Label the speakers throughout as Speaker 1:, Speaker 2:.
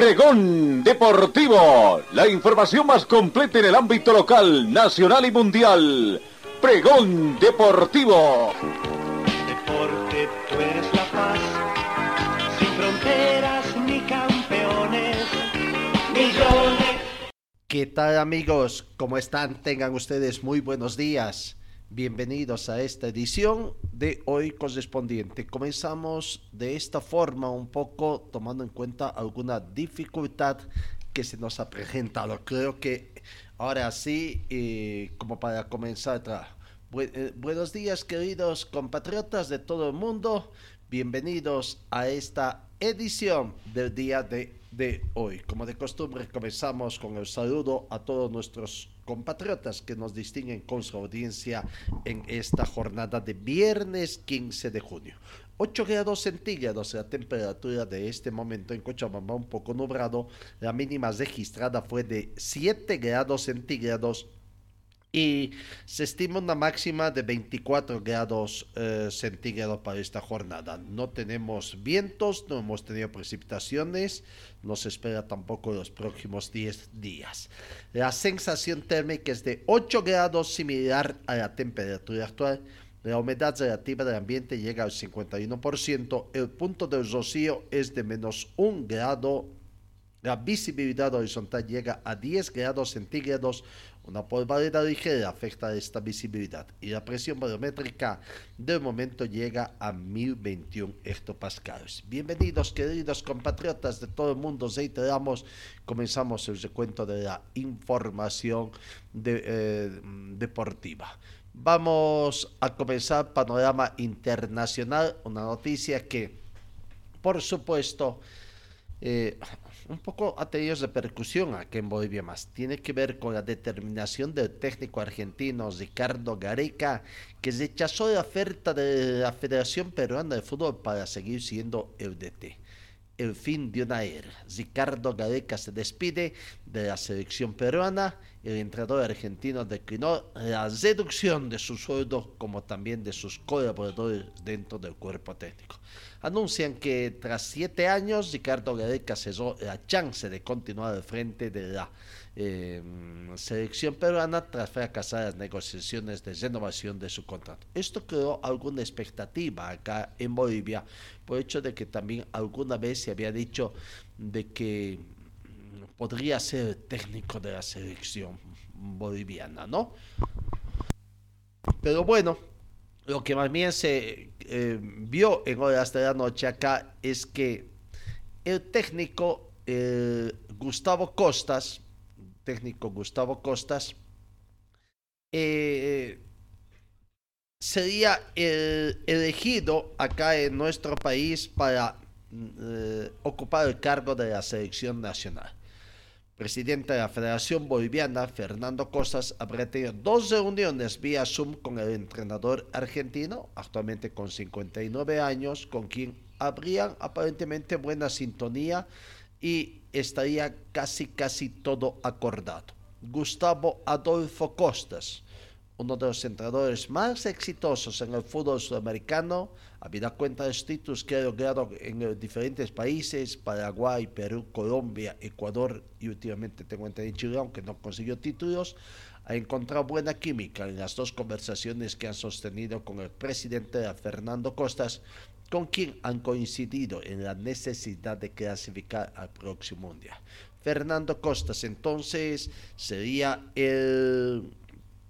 Speaker 1: Pregón Deportivo, la información más completa en el ámbito local, nacional y mundial. Pregón Deportivo.
Speaker 2: Deporte, tú eres la paz, sin fronteras ni campeones, millones.
Speaker 3: ¿Qué tal amigos? ¿Cómo están? Tengan ustedes muy buenos días. Bienvenidos a esta edición de hoy correspondiente. Comenzamos de esta forma un poco tomando en cuenta alguna dificultad que se nos ha presentado. Creo que ahora sí, eh, como para comenzar, eh, buenos días queridos compatriotas de todo el mundo. Bienvenidos a esta edición del día de, de hoy. Como de costumbre, comenzamos con el saludo a todos nuestros compatriotas que nos distinguen con su audiencia en esta jornada de viernes 15 de junio. 8 grados centígrados la temperatura de este momento en Cochabamba, un poco nublado. La mínima registrada fue de 7 grados centígrados y se estima una máxima de 24 grados eh, centígrados para esta jornada. No tenemos vientos, no hemos tenido precipitaciones, no se espera tampoco los próximos 10 días. La sensación térmica es de 8 grados, similar a la temperatura actual. La humedad relativa del ambiente llega al 51%, el punto del rocío es de menos 1 grado la visibilidad horizontal llega a 10 grados centígrados. Una polvareda ligera afecta esta visibilidad y la presión barométrica del momento llega a 1021 hectopascales. Bienvenidos queridos compatriotas de todo el mundo, reiteramos, comenzamos el recuento de la información eh, deportiva. Vamos a comenzar panorama internacional, una noticia que por supuesto eh, un poco ha tenido repercusión aquí en Bolivia más. Tiene que ver con la determinación del técnico argentino Ricardo Gareca, que rechazó la oferta de la Federación Peruana de Fútbol para seguir siendo el DT. El fin de una era. Ricardo Gareca se despide de la selección peruana. El entrenador argentino declinó la reducción de su sueldo como también de sus colaboradores dentro del cuerpo técnico anuncian que tras siete años Ricardo Gareca cesó la chance de continuar al frente de la eh, selección peruana tras fracasar las negociaciones de renovación de su contrato. Esto creó alguna expectativa acá en Bolivia por el hecho de que también alguna vez se había dicho de que podría ser técnico de la selección boliviana, ¿no? Pero bueno, lo que más bien se eh, vio en horas de la noche acá es que el técnico eh, Gustavo Costas, técnico Gustavo Costas, eh, sería elegido acá en nuestro país para ocupar el cargo de la selección nacional presidente de la Federación Boliviana, Fernando Costas, habría tenido dos reuniones vía Zoom con el entrenador argentino, actualmente con 59 años, con quien habrían aparentemente buena sintonía y estaría casi casi todo acordado. Gustavo Adolfo Costas, uno de los entrenadores más exitosos en el fútbol sudamericano, habida cuenta de títulos que ha logrado en diferentes países, Paraguay, Perú, Colombia, Ecuador y últimamente tengo entendido Chile, aunque no consiguió títulos, ha encontrado buena química en las dos conversaciones que han sostenido con el presidente Fernando Costas, con quien han coincidido en la necesidad de clasificar al próximo mundial. Fernando Costas entonces sería el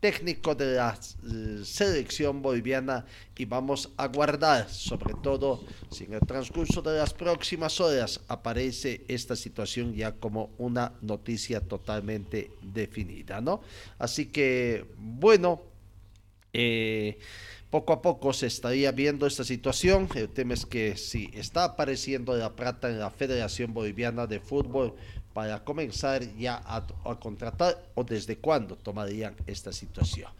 Speaker 3: técnico de la eh, selección boliviana y vamos a guardar, sobre todo si en el transcurso de las próximas horas aparece esta situación ya como una noticia totalmente definida, ¿no? Así que, bueno, eh, Poco a poco se estaría viendo esta situación. El tema es que si está apareciendo la plata en la Federación Boliviana de Fútbol para comenzar ya a, contratar o desde cuándo tomarían esta situación.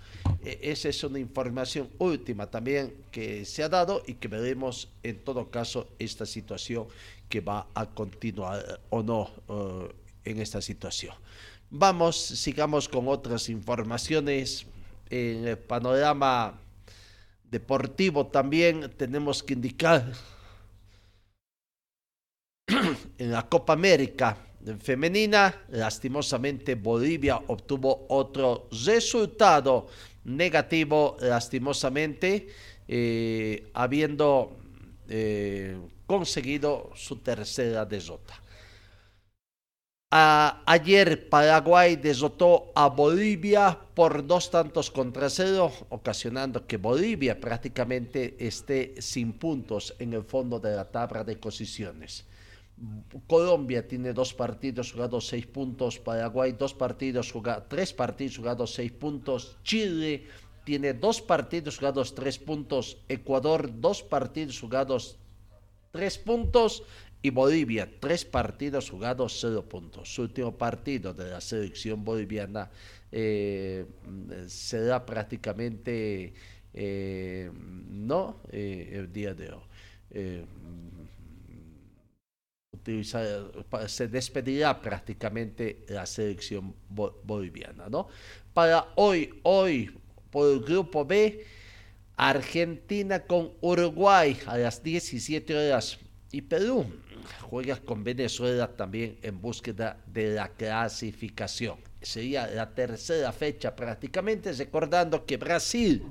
Speaker 3: E, esa es una información última también que se ha dado y que veremos en todo caso esta situación que va a continuar o no eh, en esta situación. Vamos, sigamos con otras informaciones en el panorama deportivo también tenemos que indicar en la Copa América femenina, lastimosamente Bolivia obtuvo otro resultado negativo, lastimosamente, eh, habiendo eh, conseguido su tercera derrota ayer Paraguay derrotó a Bolivia por dos tantos contra cero, ocasionando que Bolivia prácticamente esté sin puntos en el fondo de la tabla de posiciones. Colombia tiene dos partidos jugados seis puntos, Paraguay dos partidos jugados, tres partidos jugados seis puntos, Chile tiene dos partidos jugados tres puntos, Ecuador dos partidos jugados tres puntos y Bolivia, tres partidos jugados, cero puntos. Su último partido de la selección boliviana eh, será prácticamente eh, no eh, el día de hoy. Se despedirá prácticamente la selección boliviana, ¿no? Para hoy, hoy, por el grupo B, Argentina con Uruguay a las 17 horas y Perú juega con Venezuela también en búsqueda de la clasificación. Sería la tercera fecha prácticamente, recordando que Brasil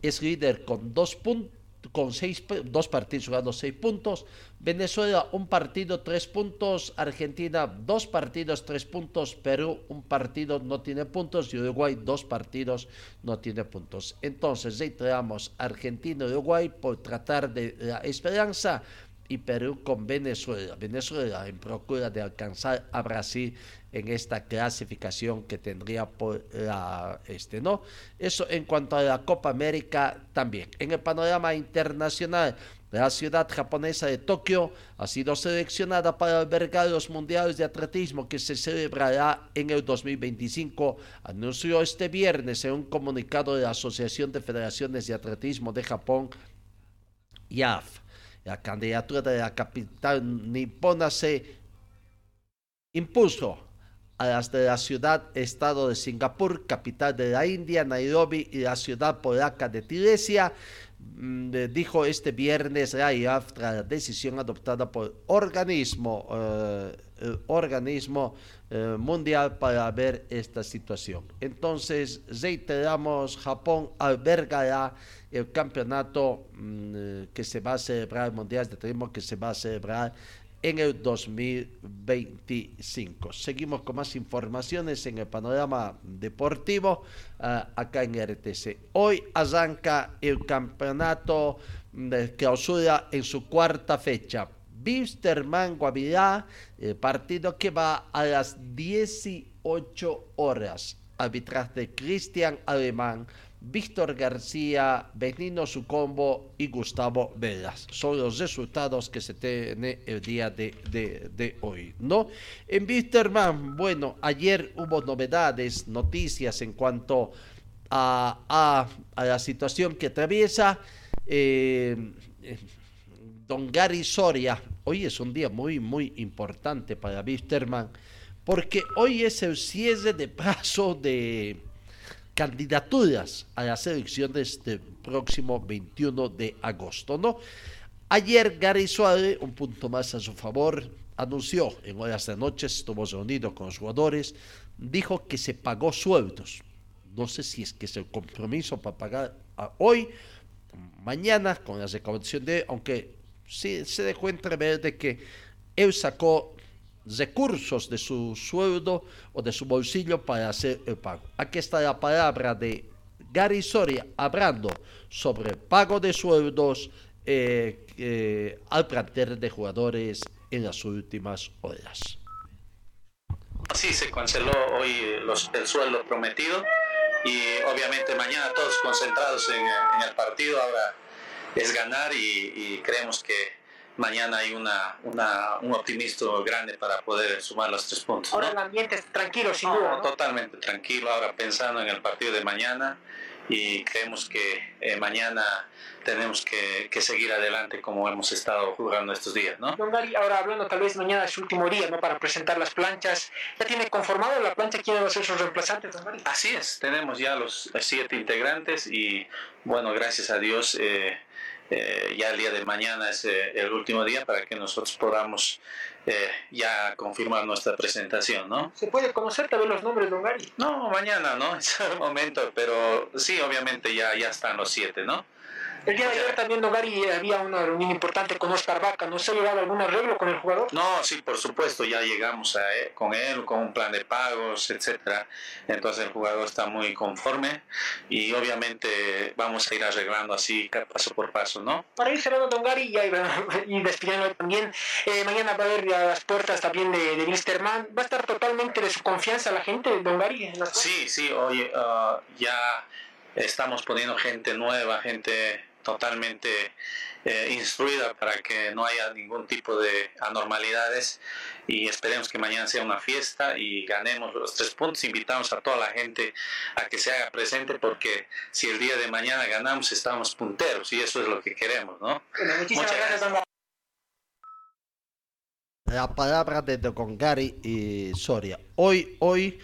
Speaker 3: es líder con dos puntos con seis, dos partidos jugados seis puntos, Venezuela un partido tres puntos, Argentina dos partidos tres puntos, Perú un partido no tiene puntos y Uruguay dos partidos no tiene puntos. Entonces reiteramos Argentina y Uruguay por tratar de la esperanza y Perú con Venezuela. Venezuela en procura de alcanzar a Brasil en esta clasificación que tendría por este, ¿no? Eso en cuanto a la Copa América también. En el panorama internacional, la ciudad japonesa de Tokio ha sido seleccionada para albergar los mundiales de atletismo que se celebrará en el 2025, anunció este viernes en un comunicado de la Asociación de Federaciones de Atletismo de Japón, IAF. La candidatura de la capital nipona se impuso a las de la ciudad-estado de Singapur, capital de la India, Nairobi y la ciudad polaca de Tiresia, mm, dijo este viernes la IAF tras la decisión adoptada por organismo, eh, el organismo eh, mundial para ver esta situación. Entonces, reiteramos, Japón albergará el campeonato mm, que se va a celebrar, el Mundial de Turismo que se va a celebrar en el 2025. Seguimos con más informaciones en el panorama deportivo ah, acá en RTC. Hoy arranca el campeonato de clausura en su cuarta fecha. Bisterman Guavirá, el partido que va a las 18 horas. Arbitraje de Cristian Alemán Víctor García, Benino Sucombo y Gustavo Velas. Son los resultados que se tiene el día de, hoy, ¿no? En Wisterman, bueno, ayer hubo novedades, noticias en cuanto a, la situación que atraviesa eh, don Gary Soria. Hoy es un día muy, muy importante para Wisterman porque hoy es el cierre de plazo de candidaturas a las elecciones del próximo 21 de agosto, ¿no? Ayer Gary Suárez, un punto más a su favor, anunció en horas de noche, estuvo reunido con los jugadores, dijo que se pagó sueldos. No sé si es que es el compromiso para pagar hoy, mañana, con la recaudación de, aunque sí se dejó entrever de que él sacó recursos de su sueldo o de su bolsillo para hacer el pago. Aquí está la palabra de Gary Soria hablando sobre el pago de sueldos eh, eh, al plantel de jugadores en las últimas horas.
Speaker 4: Sí, se canceló hoy los, el sueldo prometido y obviamente mañana todos concentrados en, en el partido, ahora es ganar y, y creemos que mañana hay una, una, un optimismo grande para poder sumar los tres puntos.
Speaker 5: Ahora
Speaker 4: ¿no?
Speaker 5: el ambiente es tranquilo, sin duda. ¿no?
Speaker 4: Totalmente tranquilo, ahora pensando en el partido de mañana y creemos que eh, mañana tenemos que, que seguir adelante como hemos estado jugando estos días, ¿no?
Speaker 5: Don Gary, ahora hablando tal vez mañana es su último día, ¿no? Para presentar las planchas. ¿Ya tiene conformado la plancha quiénes van a ser sus reemplazantes, don Gary?
Speaker 4: Así es, tenemos ya los siete integrantes y bueno, gracias a Dios eh, eh, ya el día de mañana es eh, el último día para que nosotros podamos eh, ya confirmar nuestra presentación, ¿no?
Speaker 5: ¿Se puede conocer también los nombres, don Gary?
Speaker 4: No, mañana, ¿no? Es el momento, pero sí, obviamente ya, ya están los siete, ¿no?
Speaker 5: El día de ayer también, don Gary, había una reunión importante con Oscar Vaca. ¿No se ha llegado a algún arreglo con el jugador?
Speaker 4: No, sí, por supuesto, ya llegamos a él- con él, con un plan de pagos, etcétera. Entonces el jugador está muy conforme y obviamente vamos a ir arreglando así paso por paso, ¿no?
Speaker 5: Para ir cerrando, don Gary, ya iba- y despidiendo también, eh, mañana va a haber a las puertas también de, de Wilstermann. ¿Va a estar totalmente de su confianza la gente, don Gary? En las
Speaker 4: Sí, sí, oye, ah, ya estamos poniendo gente nueva, gente totalmente eh, instruida para que no haya ningún tipo de anormalidades y esperemos que mañana sea una fiesta y ganemos los tres puntos. Invitamos a toda la gente a que se haga presente porque si el día de mañana ganamos estamos punteros y eso es lo que queremos, ¿no?
Speaker 5: Bueno, muchísimas
Speaker 4: Muchas
Speaker 5: gracias, Gary.
Speaker 3: La palabra de Don Gary y Soria. Hoy, hoy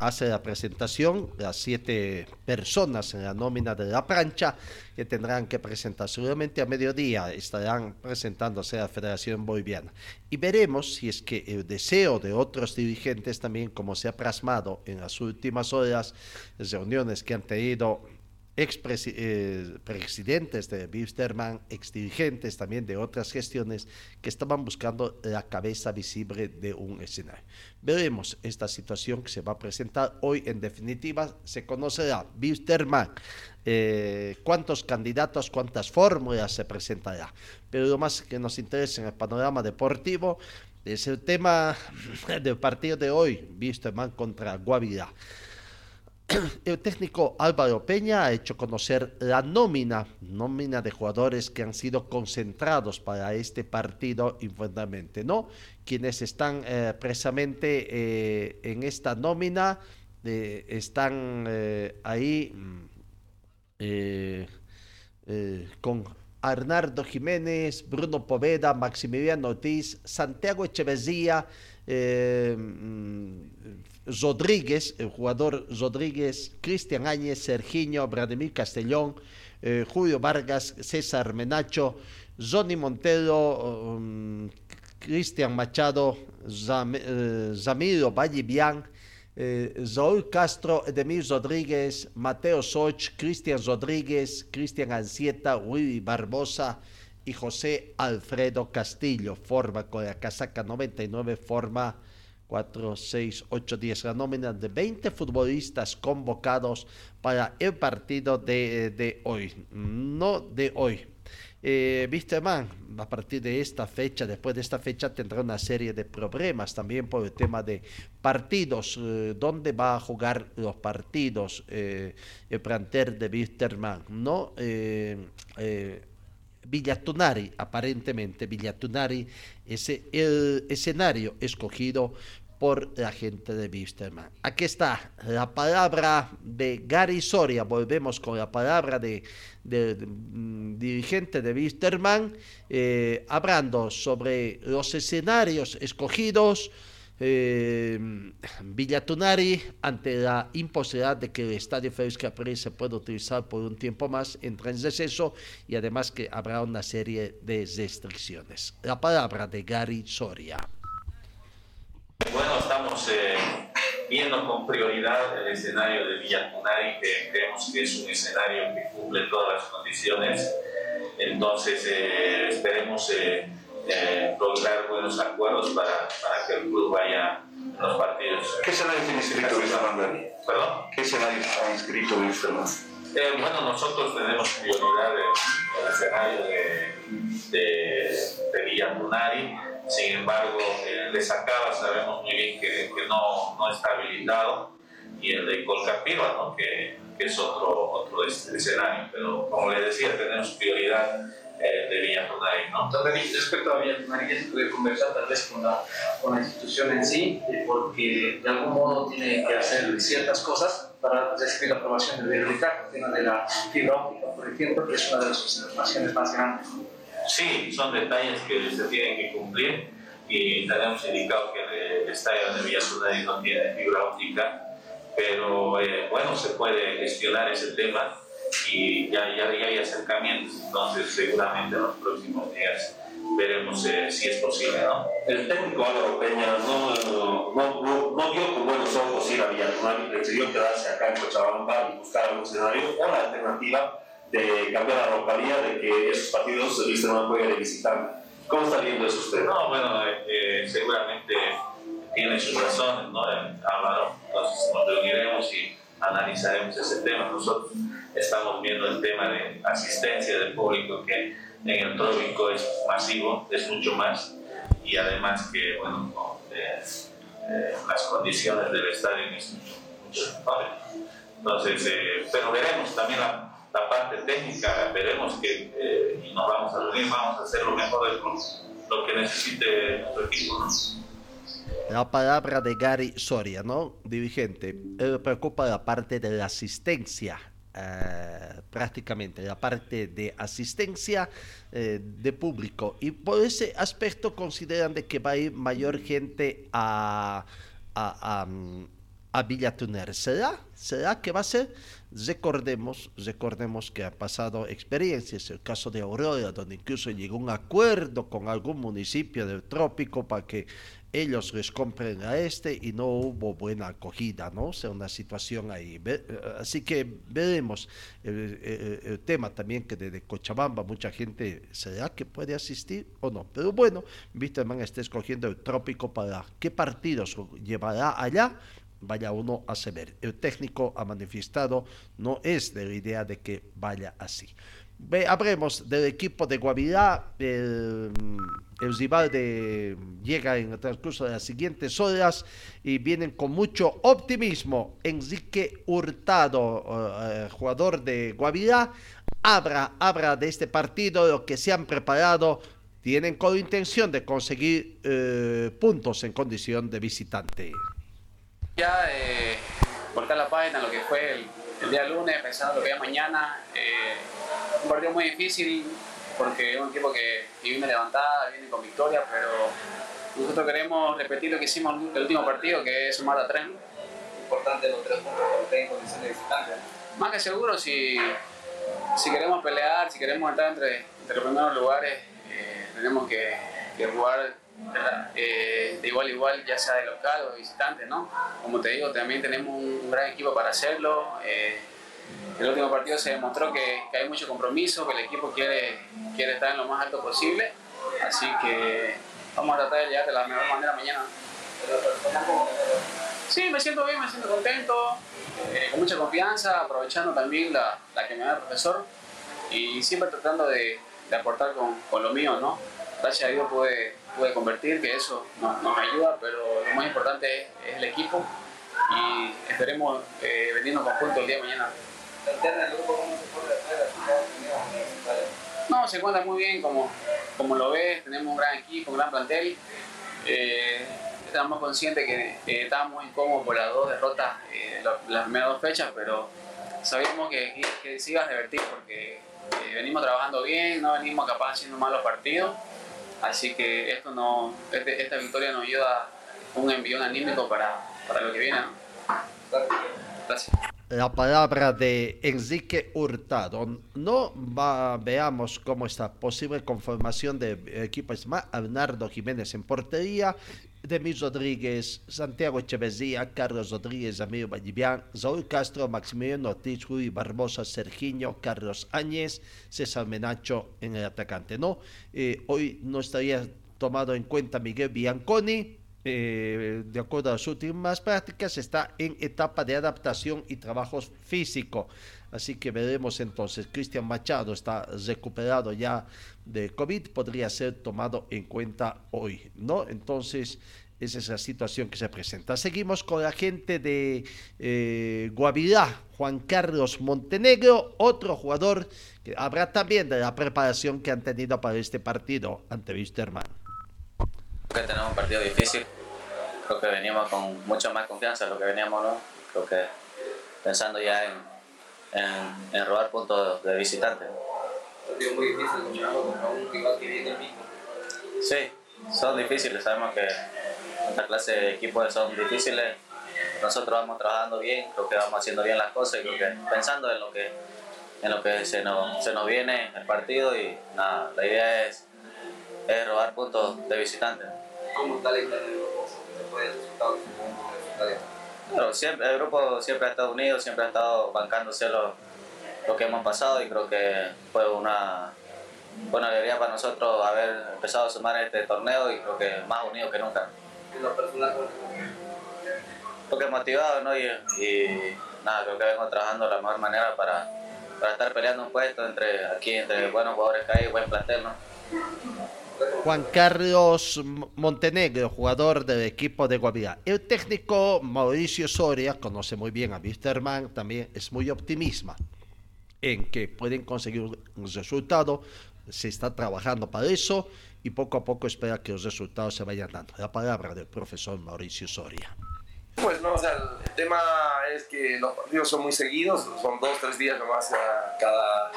Speaker 3: hace la presentación las siete personas en la nómina de la plancha que tendrán que presentar. Seguramente a mediodía estarán presentándose a la Federación Boliviana. Y veremos si es que el deseo de otros dirigentes también, como se ha plasmado en las últimas horas, reuniones que han tenido expresidentes de Wilstermann, exdirigentes también de otras gestiones que estaban buscando la cabeza visible de un escenario. Veremos esta situación que se va a presentar hoy. En definitiva, se conocerá Wilstermann, eh, cuántos candidatos, cuántas fórmulas se presentará. Pero lo más que nos interesa en el panorama deportivo es el tema del partido de hoy, Wilstermann contra Guavirá. El técnico Álvaro Peña ha hecho conocer la nómina, nómina de jugadores que han sido concentrados para este partido informalmente, ¿no? Quienes están eh, precisamente eh, en esta nómina eh, están eh, ahí mm, con Arnardo Jiménez, Bruno Poveda, Maximiliano Ortiz, Santiago Echeverría, mm, Rodríguez, el jugador Rodríguez, Cristian Áñez, Serginho, Vladimir Castellón, eh, Julio Vargas, César Menacho, Johnny Montero, um, Cristian Machado, Zam, eh, Zamiro Vallivian, eh, Raúl Castro, Edemir Rodríguez, Mateo Soch, Cristian Rodríguez, Cristian Ancieta, Willy Barbosa y José Alfredo Castillo. Forma con la casaca 99, forma 4, 6, 8, 10. La nómina de 20 futbolistas convocados para el partido de, de hoy. No de hoy. Eh, a partir de esta fecha, después de esta fecha, tendrá una serie de problemas también por el tema de partidos, eh, dónde va a jugar los partidos eh, el plantel de Wisterman, ¿no? Eh, eh, Villatunari, aparentemente Villatunari es el escenario escogido por la gente de Wisterman. Aquí está la palabra de Gary Soria. Volvemos con la palabra de, mm, dirigente de Wisterman, eh, hablando sobre los escenarios escogidos. Eh, Villatunari, ante la imposibilidad de que el estadio Félix Capri se pueda utilizar por un tiempo más, en receso y además que habrá una serie de restricciones. La palabra de Gary Soria.
Speaker 4: Bueno, estamos eh, viendo con prioridad el escenario de Villa Tunari, que creemos que es un escenario que cumple todas las condiciones. Entonces, eh, esperemos eh, lograr buenos acuerdos para, para que el club vaya en los partidos.
Speaker 6: ¿Qué escenario tiene inscrito Wilstermann, Dani?
Speaker 4: ¿Perdón?
Speaker 6: ¿Qué escenario está inscrito Wilstermann?
Speaker 4: Eh, bueno, nosotros tenemos prioridad en el escenario de, de, de Villa Tunari. Sin embargo, el de Sacaba sabemos muy bien que, que no, no está habilitado.
Speaker 7: y el de Colcapirva, ¿no? que, que, es otro, otro escenario. Pero como le decía, tenemos prioridad eh, de Villatonari. ¿no?
Speaker 8: Entonces, respecto a Villatonari, se puede conversar tal vez con la, con la institución en sí, eh, porque de algún modo tiene que hacer ciertas cosas para recibir la aprobación del BRK, el tema de la fibra óptica, por ejemplo, que es una de las observaciones más grandes.
Speaker 7: Sí, son detalles que se tienen que cumplir y tenemos indicado que el estadio de Villatonari no tiene fibra óptica pero eh, bueno, se puede gestionar ese tema y ya, ya, ya, hay acercamientos, entonces seguramente en los próximos días veremos eh, si es posible. ¿no?
Speaker 9: El técnico Álvaro Peña no, no, no, no vio con buenos ojos ir a Villatonari, decidió quedarse acá en Cochabamba y buscar algún escenario o la alternativa de cambiar la localidad, de que esos partidos se no pueden visitar. ¿Cómo está viendo eso usted?
Speaker 7: No, bueno, eh, seguramente tiene sus razones, ¿no? Álvaro. Entonces nos reuniremos y analizaremos ese tema. Nosotros estamos viendo el tema de asistencia del público que en el trópico es masivo, es mucho más, y además que, bueno, eh, eh, las condiciones del estadio es mucho, mucho mejor. Entonces, eh, pero veremos también la, la, parte técnica, veremos que y nos vamos a reunir, vamos a hacer lo mejor del lo que necesite nuestro equipo. ¿no?
Speaker 3: La palabra de Gary Soria, ¿no? Dirigente. Él preocupa la parte de la asistencia, eh, prácticamente, la parte de asistencia eh, de público. Y por ese aspecto consideran de que va a ir mayor gente a, a, a, a Villatuner. ¿Será? ¿Será que va a ser? Recordemos, recordemos que ha pasado experiencias, el caso de Aurora, donde incluso llegó un acuerdo con algún municipio del trópico para que ellos les compren a este y no hubo buena acogida, ¿no? O sea, una situación ahí. Eh, así que veremos el, tema también que desde Cochabamba mucha gente, ¿será que puede asistir o no? Pero bueno, Víctor está escogiendo el trópico para qué partidos llevará allá vaya uno a saber. El técnico ha manifestado no es de la idea de que vaya así. Ve, habremos del equipo de Guavirá, el, el rival de, llega en el transcurso de las siguientes horas y vienen con mucho optimismo. Enrique Hurtado, uh, jugador de Guavirá, habla, habla de este partido, lo que se han preparado, tienen con intención de conseguir uh, puntos en condición de visitante.
Speaker 10: Ya eh, volcar la página, lo que fue el, el día lunes, pensando lo que es mañana. Eh, un partido muy difícil porque es un equipo que, viene levantada, viene con victoria, pero nosotros queremos repetir lo que hicimos el último partido, que es sumar a tres.
Speaker 8: Importante los tres puntos en condiciones de visitante.
Speaker 10: Más que seguro, si, si queremos pelear, si queremos entrar entre, entre los primeros lugares, eh, tenemos que, que jugar eh, de igual a igual, ya sea de local o de visitante, ¿no? Como te digo, también tenemos un, gran equipo para hacerlo. Eh, el último partido se demostró que, que, hay mucho compromiso, que el equipo quiere, quiere estar en lo más alto posible. Así que vamos a tratar de llegar de la mejor manera mañana. Sí, me siento bien, me siento contento, eh, con mucha confianza, aprovechando también la, la que me da el profesor y siempre tratando de, de aportar con, con, lo mío, ¿no? Gracias a Dios pude, pude convertir, que eso nos, nos ayuda, pero lo más importante es, es el equipo y esperemos eh, venirnos conjuntos el día de mañana. No, se encuentra muy bien, como, como lo ves, tenemos un gran equipo, un gran plantel. Eh, estamos conscientes que eh, estábamos incómodos por las dos derrotas, eh, las primeras dos fechas, pero sabíamos que, que, se iba a revertir porque eh, venimos trabajando bien, no venimos capaz haciendo malos partidos. Así que esto no, este, esta victoria nos ayuda un envío anímico para, para lo que viene. Gracias
Speaker 3: la palabra de Enrique Hurtado. No va, veamos cómo está posible conformación de equipo más Arnardo Jiménez en portería, Demis Rodríguez, Santiago Echeverría, Carlos Rodríguez, Amir Vallivian, Saúl Castro, Maximiliano Ortiz, Rui Barbosa, Sergiño, Carlos Áñez, César Menacho en el atacante. No, eh, hoy no estaría tomado en cuenta Miguel Bianconi, eh, de acuerdo a las últimas prácticas, está en etapa de adaptación y trabajo físico. Así que veremos entonces. Cristian Machado está recuperado ya de COVID, podría ser tomado en cuenta hoy, ¿no? Entonces, Esa es la situación que se presenta. Seguimos con la gente de eh, Guavirá, Juan Carlos Montenegro, otro jugador que habrá también de la preparación que han tenido para este partido ante Wisterman.
Speaker 10: Creo que tenemos un partido difícil. Creo que venimos con mucha más confianza de lo que veníamos, ¿no? Creo que pensando ya en, en, en robar puntos de visitante.
Speaker 8: partido muy difícil contra un rival que viene el mismo.
Speaker 10: Sí, son difíciles. Sabemos que esta clase de equipos son difíciles. Nosotros vamos trabajando bien, creo que vamos haciendo bien las cosas y creo que pensando en lo que, en lo que se, nos, se nos viene el partido y nada, la idea es, es robar puntos de visitante.
Speaker 8: Resultado que tuvimos el resultado.
Speaker 10: Pero siempre, el grupo siempre ha estado unido, siempre ha estado bancándose lo, lo que hemos pasado y creo que fue una buena alegría para nosotros haber empezado a sumar este torneo y creo que más unidos que nunca.
Speaker 8: En lo personal, ¿cómo
Speaker 10: Creo que motivado ¿no? y, y nada, creo que vengo trabajando de la mejor manera para, para estar peleando un puesto entre aquí, entre buenos jugadores que hay, buen plantel. ¿no?
Speaker 3: Juan Carlos Montenegro, jugador del equipo de Guavirá. El técnico Mauricio Soria conoce muy bien a Wisterman, también es muy optimista en que pueden conseguir un resultado, se está trabajando para eso y poco a poco espera que los resultados se vayan dando. La palabra del profesor Mauricio Soria.
Speaker 11: Pues no, o el tema es que los partidos son muy seguidos, son dos, tres días nomás cada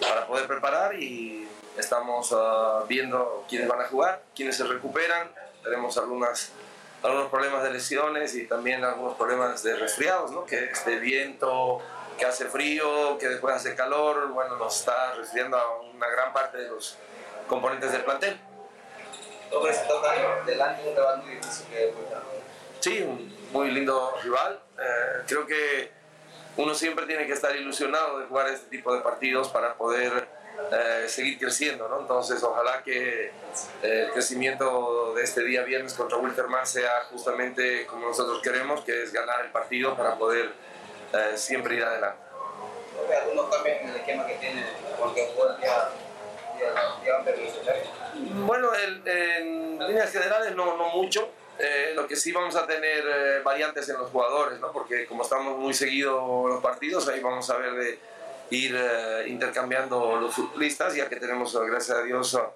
Speaker 11: para poder preparar y estamos ah, viendo quiénes van a jugar, quiénes se recuperan. Tenemos algunas, algunos problemas de lesiones y también algunos problemas de resfriados, ¿no? Que es de viento, que hace frío, que después hace calor, bueno, nos está resfriando a una gran parte de los componentes del plantel.
Speaker 8: Todo está delante de un rival muy difícil que
Speaker 11: Sí, un muy lindo rival. Eh, creo que uno siempre tiene que estar ilusionado de jugar este tipo de partidos para poder eh, seguir creciendo, ¿no? Entonces, ojalá que eh, el crecimiento de este día viernes contra Wilterman sea justamente como nosotros queremos, que es ganar el partido para poder eh, siempre ir adelante.
Speaker 8: Algunos cambios en el esquema que tiene, porque.
Speaker 11: Bueno, el- en líneas generales no, no mucho. Eh, lo que sí vamos a tener eh, variantes en los jugadores, ¿no? porque como estamos muy seguidos los partidos, ahí vamos a ver de ir eh, intercambiando los futbolistas, ya que tenemos, eh, gracias a Dios, a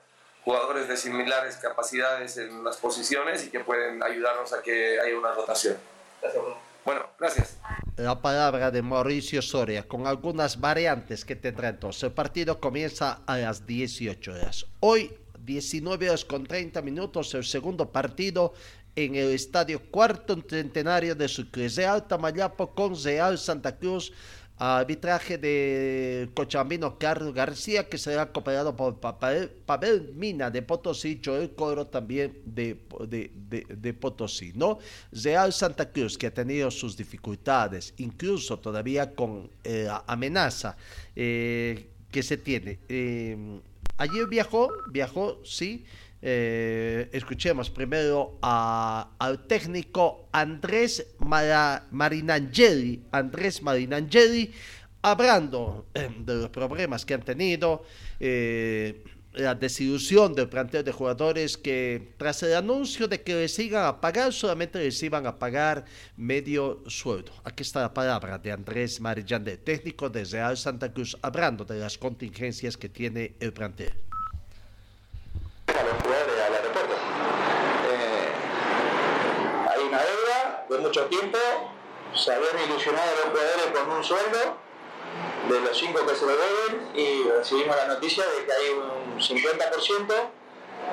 Speaker 11: jugadores de similares capacidades en las posiciones y que pueden ayudarnos a que haya una rotación.
Speaker 8: Gracias, Bruno.
Speaker 11: Bueno, gracias.
Speaker 3: La palabra de Mauricio Soria con algunas variantes que tendrá entonces. El partido comienza a las 18 horas. Hoy, 19 horas con 30 minutos, el segundo partido en el estadio Cuarto Centenario de Sucre. Real Tamayapo con Real Santa Cruz. Arbitraje de Cochabambino Carlos García, que será cooperado por Pavel, Mina de Potosí, Joel Coro también de, de, de, Potosí, ¿no? Real Santa Cruz, que ha tenido sus dificultades, incluso todavía con eh, la amenaza eh, que se tiene. Eh, ayer viajó, viajó, sí. Eh, escuchemos primero a- al técnico Andrés Marinangeli, Andrés Marinangeli, hablando eh, de los problemas que han tenido, eh, la desilusión del plantel de jugadores que tras el anuncio de que les iban a pagar, solamente les iban a pagar medio sueldo. Aquí está la palabra de Andrés Marinangeli, técnico de Real Santa Cruz, hablando de las contingencias que tiene el plantel.
Speaker 12: a los jugadores al aeropuerto. Eh, hay una deuda de mucho tiempo, se habían ilusionado los jugadores con un sueldo de los cinco que se lo deben y recibimos la noticia de que hay un 50%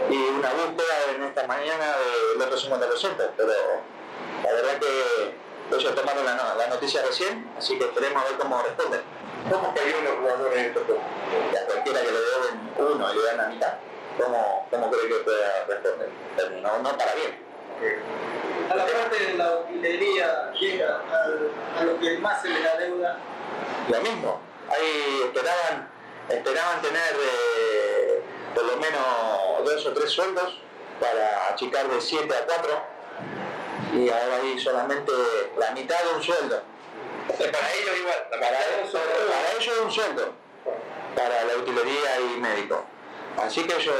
Speaker 12: y una búsqueda en esta mañana del otro 50%, pero la verdad que ellos tomaron la, la noticia recién, así que esperemos a ver cómo responden. ¿Cómo que hay unos jugadores de esto? A cualquiera que le deben uno y le dan la mitad, ¿cómo, cómo cree que pueda responder? No, no para bien.
Speaker 8: A la parte de la utilería llega al- a lo que más se le da deuda.
Speaker 12: Lo mismo, ahí esperaban, esperaban tener eh, por lo menos dos o tres sueldos para achicar de 7 a 4 y ahora hay solamente la mitad de un sueldo. Para ellos igual, para ellos, para ellos es un sueldo, para la utilería y médico. Así que ellos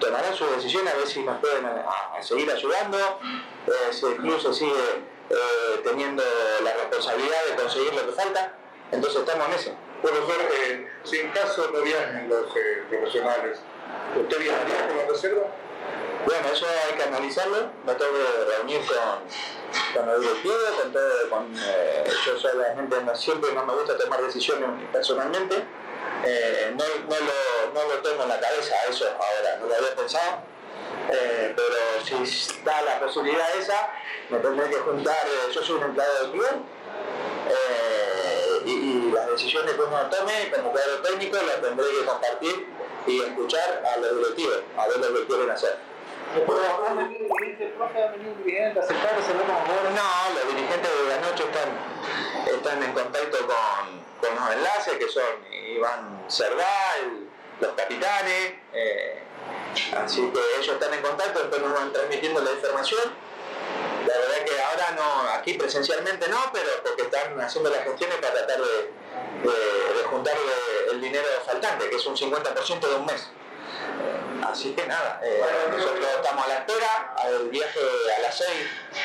Speaker 12: tomarán sus decisiones a ver si nos pueden a, a seguir ayudando, eh, si el club se sigue eh, teniendo la responsabilidad de conseguir lo que falta, entonces estamos en eso.
Speaker 6: Profesor, eh, si en caso no viajen los eh, profesionales, ¿usted viajaría con la reserva?
Speaker 12: Bueno, eso hay que analizarlo, me tengo que reunir con, con el directivo, con todo, con, eh, yo solamente no, siempre no me gusta tomar decisiones personalmente, eh, no, no, lo, no lo tengo en la cabeza eso ahora, no lo había pensado, eh, pero si da la posibilidad esa, me tendré que juntar, eh, yo soy un empleado del club, y, y las decisiones que uno tome como cuadro técnico las tendré que compartir y escuchar a los directivos, a ver lo que quieren hacer. No, los dirigentes de la noche están, están en contacto con, con los enlaces que son Iván Cerdá, el- los capitanes, eh, así que ellos están en contacto, después nos van transmitiendo la información. La verdad que ahora no, aquí presencialmente no, pero porque están haciendo las gestiones para tratar de, de, de juntar el dinero faltante, que es un 50% de un mes. Así que nada, eh, nosotros estamos a la espera, el viaje a las 6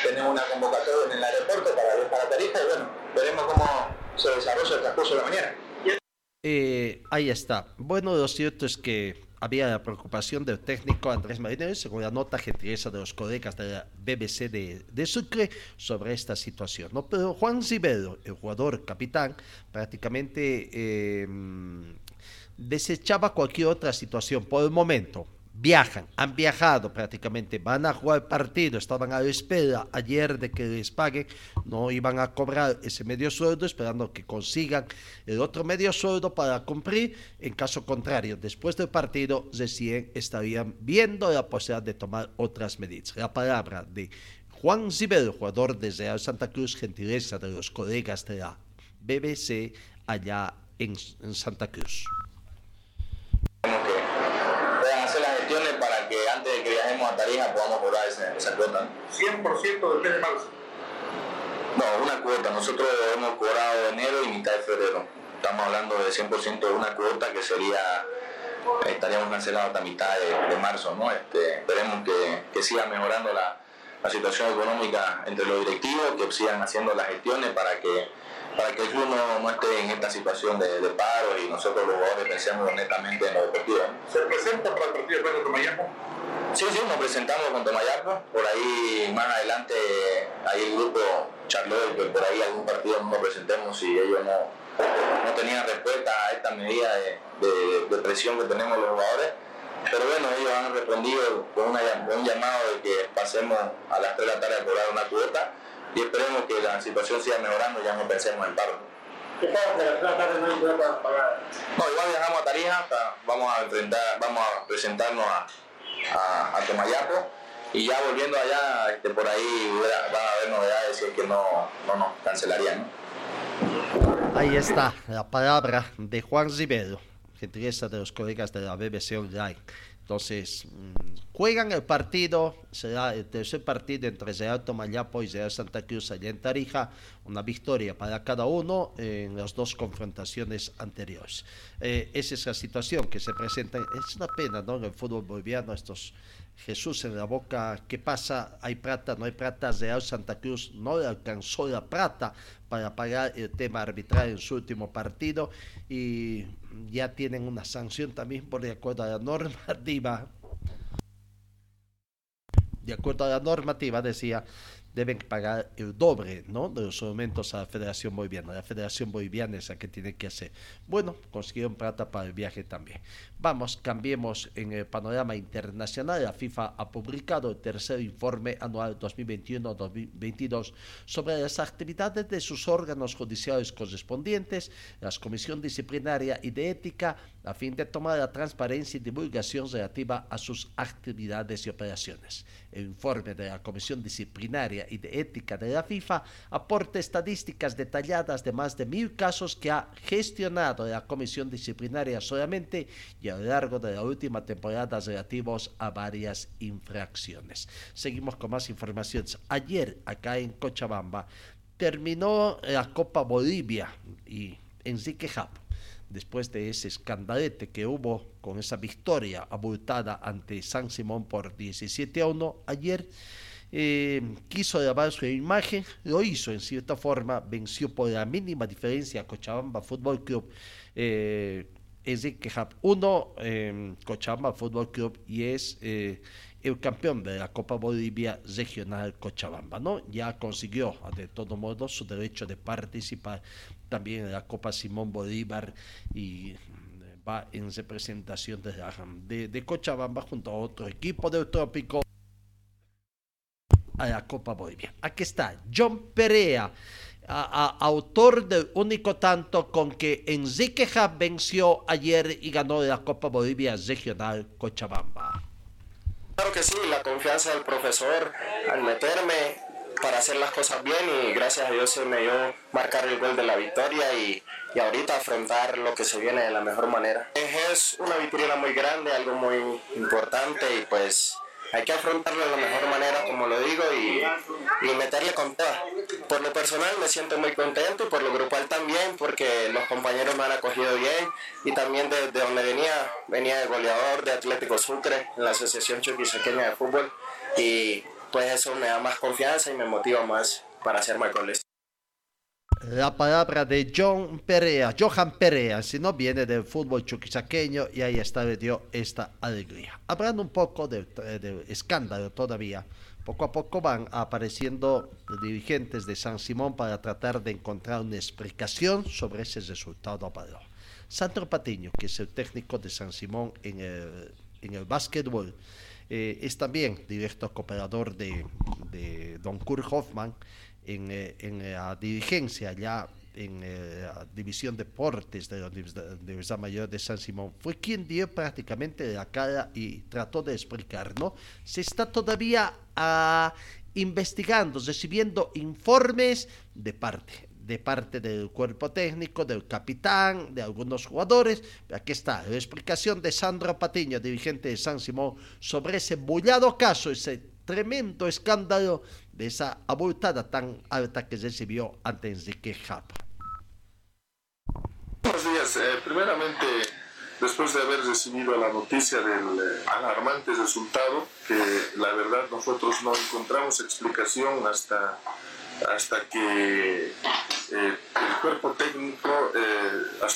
Speaker 12: tenemos una convocatoria en el aeropuerto para viajar a Tarija y bueno, veremos cómo se desarrolla el transcurso de la mañana.
Speaker 3: Eh, ahí está. Bueno, lo cierto es que había la preocupación del técnico Andrés Marinero, según la nota gentileza de los colegas de la BBC de, Sucre, sobre esta situación. ¿no? Pero Juan Zibelo, el jugador capitán, prácticamente eh, desechaba cualquier otra situación por el momento. Viajan, han viajado prácticamente, van a jugar partido, estaban a la espera ayer de que les paguen, no iban a cobrar ese medio sueldo esperando que consigan el otro medio sueldo para cumplir. En caso contrario, después del partido recién estarían viendo la posibilidad de tomar otras medidas. La palabra de Juan Zibel, jugador de Santa Cruz, gentileza de los colegas de la BBC allá en, Santa Cruz
Speaker 12: hacer las gestiones para que antes de que viajemos a Tarija podamos cobrar esa, esa cuota.
Speaker 6: 100% del mes de marzo.
Speaker 12: No, una cuota. Nosotros hemos cobrado enero y mitad de febrero. Estamos hablando de 100% de una cuota que sería, estaríamos cancelados hasta mitad de, de marzo, ¿no? Este, esperemos que, que siga mejorando la, la situación económica entre los directivos, que sigan haciendo las gestiones para que, para que el club no, no esté en esta situación de, de paro y nosotros los jugadores pensemos netamente en lo deportivo.
Speaker 6: ¿Se presenta para el partido de Tomayapo?
Speaker 12: Sí, sí, nos presentamos con Tomayapo. Por ahí más adelante hay el grupo charló de que por ahí algún partido no nos presentemos y ellos no, no tenían respuesta a esta medida de, de- de presión que tenemos los jugadores. Pero bueno, ellos han respondido con, una con un llamado de que pasemos a las 3 de la tarde a cobrar una cuota y esperemos que la situación siga mejorando y ya no pensemos en paro.
Speaker 5: ¿Qué pasa? Que a las 3 de la tarde no
Speaker 12: igual viajamos a Tarija, hasta- vamos a enfrentar, vamos a presentarnos a, a, a Tomayapo y ya volviendo allá, este, por ahí van a haber novedades si es que no, no nos cancelarían. ¿no?
Speaker 3: Ahí está la palabra de Juan Rivero, gentileza de los colegas de la BBC Online. Entonces, mm, juegan el partido, será el tercer partido entre Real Tomayapo y Real Santa Cruz allá en Tarija, una victoria para cada uno en las dos confrontaciones anteriores. Eh, esa es la situación que se presenta. Es una pena, ¿no? En el fútbol boliviano, estos Jesús en la boca, ¿qué pasa? ¿Hay plata? ¿No hay plata? Real Santa Cruz no le alcanzó la plata para pagar el tema arbitral en su último partido y ya tienen una sanción también por de acuerdo a la normativa. De acuerdo a la normativa, decía, deben pagar el doble ¿no? de los aumentos a la Federación Boliviana. La Federación Boliviana es la que tiene que hacer. Bueno, consiguieron plata para el viaje también. Vamos, cambiemos en el panorama internacional. La FIFA ha publicado el tercer informe anual 2021-2022 sobre las actividades de sus órganos judiciales correspondientes, las comisión disciplinaria y de ética, a fin de tomar la transparencia y divulgación relativa a sus actividades y operaciones. El informe de la Comisión Disciplinaria y de Ética de la FIFA aporta estadísticas detalladas de más de mil casos que ha gestionado la Comisión Disciplinaria solamente y a lo largo de la última temporada relativos a varias infracciones. Seguimos con más informaciones. Ayer, acá en Cochabamba, terminó la Copa Bolivia y Enrique Jap después de ese escandalete que hubo con esa victoria abultada ante San Simón por 17 a 1 ayer, eh, quiso lavar su imagen, lo hizo en cierta forma, venció por la mínima diferencia a Cochabamba Fútbol Club. Eh, Enrique Hub 1, eh, Cochabamba Fútbol Club, y es eh, el campeón de la Copa Bolivia Regional Cochabamba, ¿no? Ya consiguió, de todo modo, su derecho de participar también en la Copa Simón Bolívar y mm, va en representación de, de, de Cochabamba junto a otro equipo del Trópico a la Copa Bolivia. Aquí está John Perea, a, a, autor del único tanto con que Enrique Hub venció ayer y ganó la Copa Bolivia Regional Cochabamba.
Speaker 13: Claro que sí, la confianza del profesor al meterme para hacer las cosas bien y gracias a Dios se me dio marcar el gol de la victoria y, y ahorita afrontar lo que se viene de la mejor manera. Es una vitrina muy grande, algo muy importante y pues hay que afrontarlo de la mejor manera, como lo digo, y, y, meterle con toda. Por lo personal me siento muy contento y por lo grupal también, porque los compañeros me han acogido bien. Y también desde de donde venía, venía de goleador de Atlético Sucre en la Asociación Chuquisaqueña de Fútbol. Y pues eso me da más confianza y me motiva más para hacer más goles
Speaker 3: la palabra de John Perea, Johan Perea, si no viene del fútbol chuquisaqueño y ahí está, le dio esta alegría. Hablando un poco del de escándalo todavía, poco a poco van apareciendo dirigentes de San Simón para tratar de encontrar una explicación sobre ese resultado avalado. Sandro Patiño, que es el técnico de San Simón en el, en el básquetbol, eh, es también director cooperador de, de Don Kurt Hoffman, en, eh, en, la dirigencia ya en eh, la división deportes de la Universidad Mayor de San Simón, fue quien dio prácticamente la cara y trató de explicar, ¿no? Se está todavía uh, investigando, recibiendo informes de parte, de parte del cuerpo técnico, del capitán, de algunos jugadores. Aquí está la explicación de Sandro Patiño, dirigente de San Simón, sobre ese bullado caso, ese tremendo escándalo de esa abultada tan alta que recibió ante Enrique Japa.
Speaker 6: Buenos días. Eh, primeramente, después de haber recibido la noticia del eh, alarmante resultado, que la verdad nosotros no encontramos explicación hasta, hasta que eh, el cuerpo técnico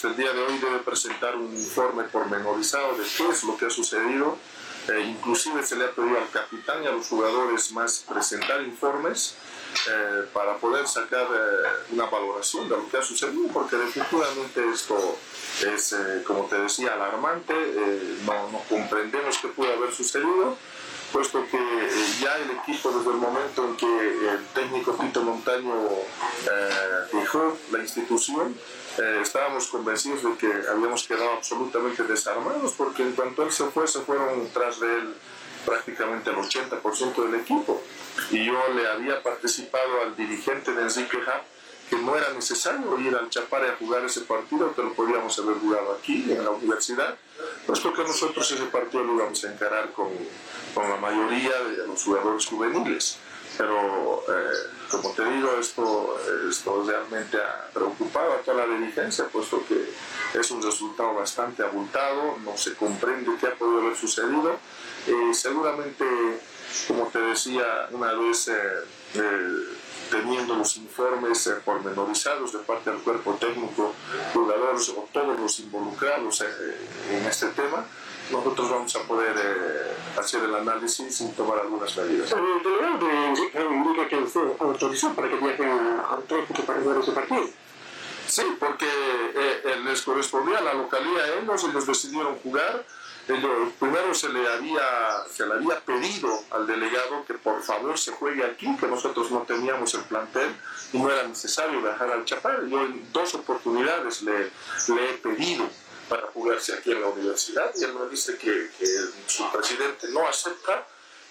Speaker 6: el día de hoy debe presentar un informe pormenorizado de qué es lo que ha sucedido. Eh, inclusive se le ha pedido al capitán y a los jugadores más presentar informes eh, para poder sacar eh, una valoración de lo que ha sucedido, porque definitivamente esto es, eh, como te decía, alarmante, no, no, comprendemos qué puede haber sucedido, puesto que ya el equipo desde el momento en que el técnico Tito Montaño dejó la institución, eh, estábamos convencidos de que habíamos quedado absolutamente desarmados porque en cuanto él se fue, se fueron tras de él prácticamente el 80% del equipo. Y yo le había participado al dirigente de Enrique Hub que no era necesario ir al Chapare a jugar ese partido, que lo podíamos haber jugado aquí, en la universidad, pues porque nosotros ese partido lo íbamos a encarar con, con la mayoría de los jugadores juveniles. Pero, eh, como te digo, esto, esto realmente ha preocupado a toda la dirigencia, puesto que es un resultado bastante abultado, no se comprende qué ha podido haber sucedido. y seguramente, como te decía, una vez eh, eh, teniendo los informes eh, pormenorizados de parte del cuerpo técnico, jugadores o todos los involucrados en este tema, nosotros vamos a poder eh, hacer el análisis y tomar algunas medidas.
Speaker 5: El delegado indica que usted autorizó para que viajen a Trópico para jugar ese partido.
Speaker 6: Sí, porque eh, les correspondía a la localidad a ellos, ellos decidieron jugar. Ellos, primero se le, había, se le había pedido al delegado que por favor se juegue aquí, que nosotros no teníamos el plantel y no era necesario viajar al Chapar. Yo en dos oportunidades le, he pedido para jugarse aquí en la universidad y él me dice que, su presidente no acepta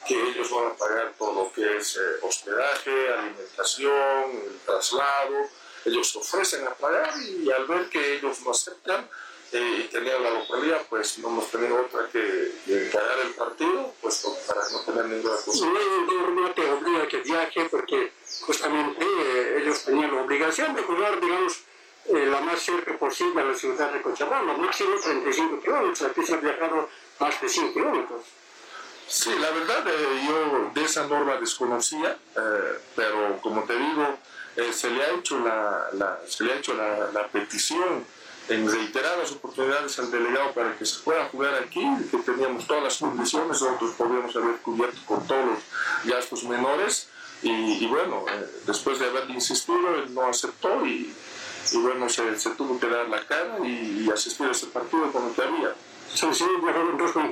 Speaker 6: que ellos van a pagar todo lo que es eh, hospedaje, alimentación, traslado. Ellos ofrecen a pagar y al ver que ellos no aceptan eh, y tenían la localidad, pues no hemos tenido otra que, que pagar el partido, pues para no tener ninguna cosa.
Speaker 5: No, no te obliga a que viaje porque justamente eh, ellos tenían la obligación de jugar, digamos, eh, la
Speaker 14: más cerca posible a la ciudad de Cochabamba, máximo 35 kilómetros, aquí se ha viajado más de 100 kilómetros.
Speaker 6: Sí, la verdad eh, yo de esa norma desconocía, eh, pero como te digo, eh, se le ha hecho la, la se le ha hecho la, la, petición en reiteradas oportunidades al delegado para que se pueda jugar aquí, que teníamos todas las condiciones, nosotros podíamos haber cubierto con todos los gastos menores, y, y bueno, después de haber insistido, él no aceptó y, y bueno, se, se, tuvo que dar la cara y, y asistir a ese partido con lo que había.
Speaker 14: Sí, sí, viajaron dos con.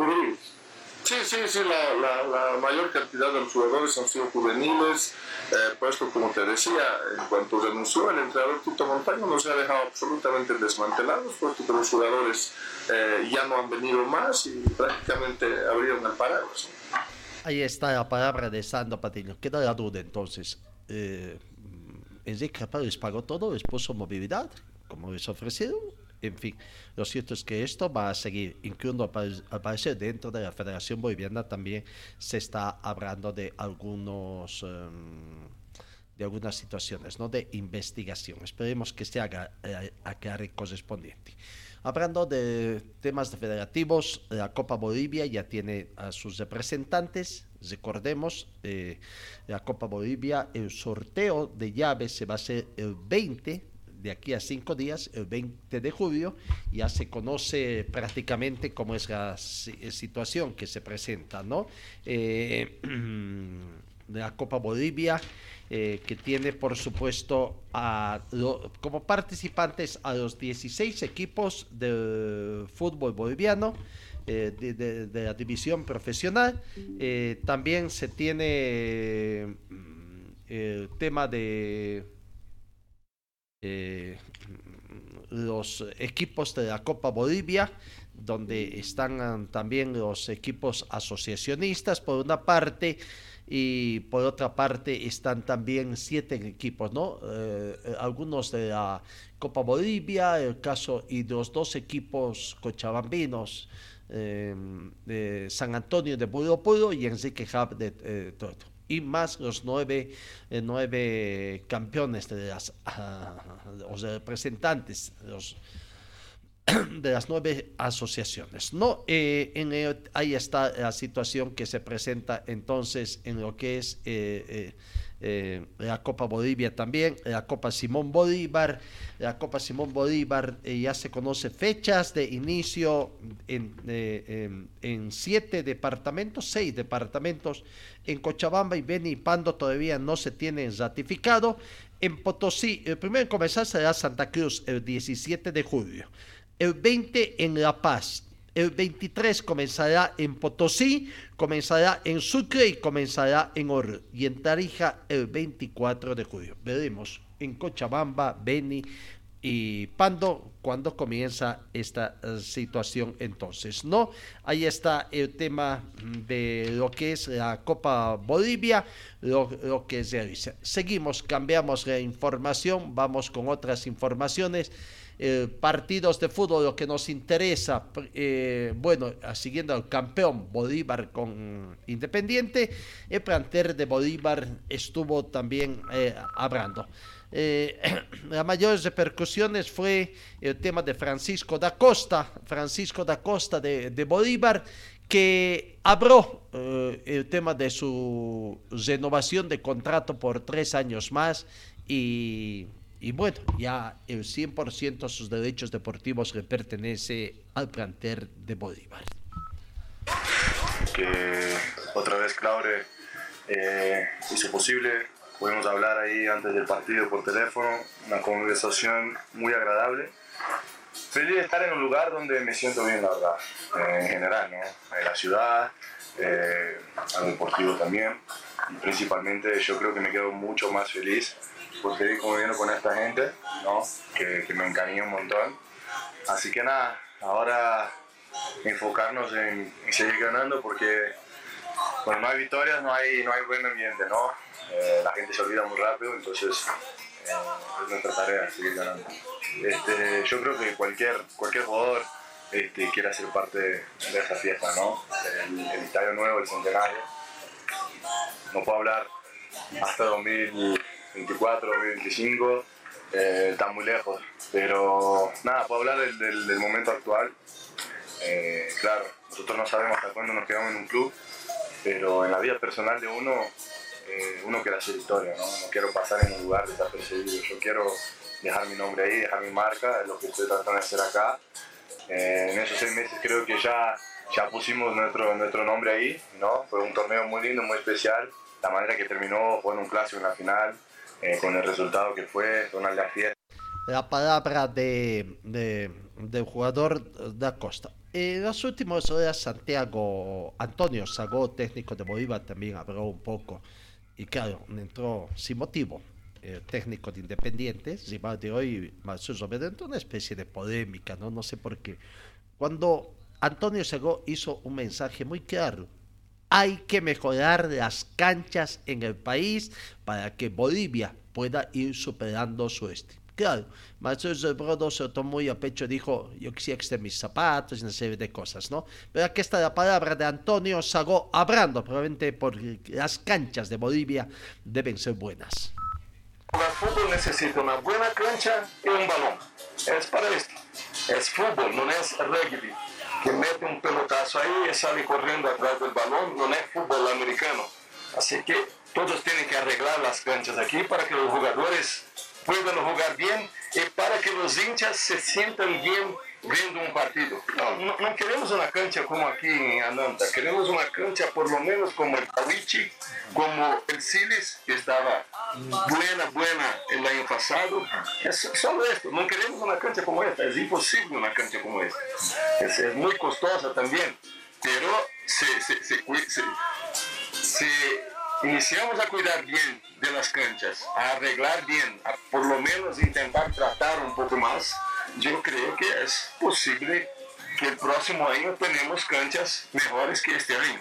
Speaker 6: Sí, sí, sí, la, la, mayor cantidad de los jugadores han sido juveniles, eh, puesto como te decía, en cuanto renunció el entrenador Tito Montaño nos ha dejado absolutamente desmantelados, puesto que los jugadores eh, ya no han venido más y prácticamente abrieron el paraguas.
Speaker 3: Ahí está la palabra de Sandro Patiño. Queda la duda entonces. Eh, Enrique les pagó todo, les puso movilidad, como les ofrecieron, en fin, lo cierto es que esto va a seguir, incluso al parecer dentro de la Federación Boliviana también se está hablando de algunos... Um, de algunas situaciones ¿no? de investigación. Esperemos que se haga eh, aclare correspondiente. Hablando de temas de federativos, la Copa Bolivia ya tiene a sus representantes. Recordemos, eh, la Copa Bolivia, el sorteo de llaves se va a hacer el 20 de aquí a cinco días, el 20 de julio, ya se conoce prácticamente cómo es la situación que se presenta, ¿no? Eh, la Copa Bolivia, eh, que tiene por supuesto a como participantes a los 16 equipos del fútbol boliviano. Eh, de, de, la división profesional. Eh, también se tiene mm, el tema de eh, los equipos de la Copa Bolivia, donde están también los equipos asociacionistas por una parte y por otra parte están también siete equipos, ¿no? Eh, algunos de la Copa Bolivia, el caso y los dos equipos cochabambinos eh, San Antonio de Puro y Enrique Hub de eh, Toto y más los nueve, eh, nueve campeones de las uh, los representantes de las nueve asociaciones. No, eh, en el, ahí está la situación que se presenta entonces en lo que es eh, la Copa Bolivia también, la Copa Simón Bolívar, la Copa Simón Bolívar eh, ya se conoce fechas de inicio en, eh, en, en, siete departamentos, seis departamentos, en Cochabamba y Beni y Pando todavía no se tienen ratificado, en Potosí, el primero en comenzar será Santa Cruz el 17 de julio, el 20 en La Paz, el 23 comenzará en Potosí, comenzará en Sucre y comenzará en Oro. Y en Tarija el 24 de julio. Veremos en Cochabamba, Beni y Pando cuando comienza esta uh, situación entonces, ¿no? Ahí está el tema de lo que es la Copa Bolivia, lo, lo que se. Seguimos, cambiamos la información, vamos con otras informaciones eh, partidos de fútbol, lo que nos interesa, eh, bueno, siguiendo al campeón Bolívar con Independiente, el planter de Bolívar estuvo también eh, hablando. Eh, las mayores repercusiones fue el tema de Francisco da Costa, Francisco da Costa de, de Bolívar, que abrió eh, el tema de su renovación de contrato por tres años más y y bueno, ya el 100% de sus derechos deportivos le pertenece al planter de Bolívar.
Speaker 15: Que otra vez Claure eh, hizo posible, pudimos hablar ahí antes del partido por teléfono, una conversación muy agradable. Feliz de estar en un lugar donde me siento bien, la verdad, eh, en general, ¿no? En la ciudad, eh, al deportivo también, y principalmente yo creo que me quedo mucho más feliz por seguir conviviendo con esta gente, ¿no? que, me encariña un montón. Así que nada, ahora enfocarnos en, seguir ganando porque cuando no hay victorias no hay, no hay buen ambiente, ¿no? Eh, la gente se olvida muy rápido, entonces eh, es nuestra tarea seguir ganando. Este, yo creo que cualquier, cualquier jugador este, quiera ser parte de, esa fiesta, ¿no? El, el estadio nuevo, el centenario. No puedo hablar hasta 2000 24, 25, eh, está muy lejos. Pero nada, puedo hablar del, momento actual. Eh, claro, nosotros no sabemos hasta cuándo nos quedamos en un club, pero en la vida personal de uno, eh, uno quiere hacer historia, ¿no? No quiero pasar en un lugar desapercibido. Yo quiero dejar mi nombre ahí, dejar mi marca, es lo que estoy tratando de hacer acá. Eh, en esos seis meses creo que ya, ya pusimos nuestro, nuestro nombre ahí, ¿no? Fue un torneo muy lindo, muy especial. La manera que terminó en un clásico en la final, eh, con el resultado que fue, linda fiesta.
Speaker 3: La palabra de, de- del jugador da Costa. En las últimas horas, Santiago Antonio Sagó, técnico de Bolívar, también habló un poco. Y claro, entró sin motivo. El técnico de Independiente, rival de hoy, Marcelo entró una especie de polémica, ¿no? No sé por qué. Cuando Antonio Sagó hizo un mensaje muy claro. Hay que mejorar las canchas en el país para que Bolivia pueda ir superando su este. Claro, Marcelo Zebrodo se lo tomó muy a pecho, dijo, yo quisiera que estén mis zapatos y una serie de cosas, ¿no? Pero aquí está la palabra de Antonio Sagó hablando, probablemente por las canchas de Bolivia deben ser buenas.
Speaker 16: Jugar fútbol necesita una buena cancha y un balón. Es para esto. Es fútbol, no es rugby. Que mete un pelotazo ahí y sale corriendo atrás del balón, no es fútbol americano. Así que todos tienen que arreglar las canchas aquí para que los jugadores puedan jugar bien y para que los hinchas se sientan bien viendo un partido. No, no, no queremos una cancha como aquí en Ananta, queremos una cancha por lo menos como el Tawichi, como el Siles, que estaba buena, buena el año pasado. Es solo esto, no queremos una cancha como esta, es imposible una cancha como esta. Es, es muy costosa también, pero se, se, se, se- si iniciamos a cuidar bien de las canchas, a arreglar bien, a por lo menos intentar tratar un poco más, yo creo que es posible que el próximo año tenemos canchas mejores que este año.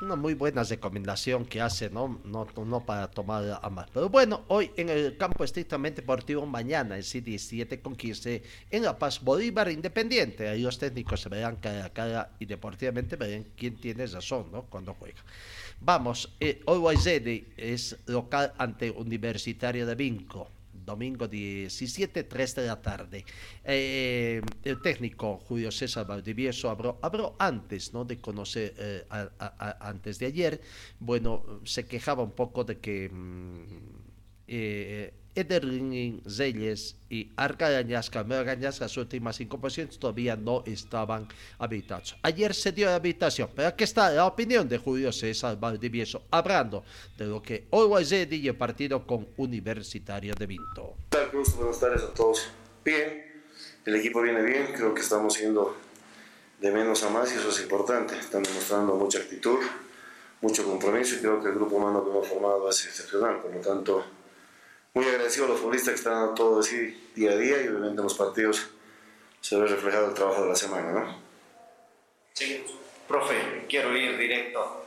Speaker 3: Una muy buena recomendación que hace, ¿no? No, no para tomar a más. Pero bueno, hoy en el campo estrictamente deportivo, mañana, el 17 con 15, en La Paz, Bolívar Independiente. Ahí los técnicos se verán cara a cara y deportivamente verán quién tiene razón, ¿no? Cuando juega. Vamos, eh, Always Ready es local ante Universitario de Vinco. Domingo 17, 3 de la tarde. Eh, el técnico Julio César Valdivieso habló, habló antes ¿no? de conocer, eh, antes de ayer. Bueno, se quejaba un poco de que mm, eh, Ederlin Reyes y Carmelo Argañas, las últimas cinco posiciones todavía no estaban habilitados. Ayer se dio la habilitación, pero aquí está la opinión de Julio César Valdivieso, hablando de lo que Always Ready y el partido con Universitario de Vinto.
Speaker 17: Buenas tardes a todos. Bien, el equipo viene bien, creo que estamos yendo de menos a más y eso es importante. Están demostrando mucha actitud, mucho compromiso y creo que el grupo humano que hemos formado es excepcional. Por lo tanto, muy agradecido a los futbolistas que están dando todo así día a día y obviamente en los partidos se ve reflejado el trabajo de la semana, ¿no?
Speaker 18: Sí, profe, quiero ir directo.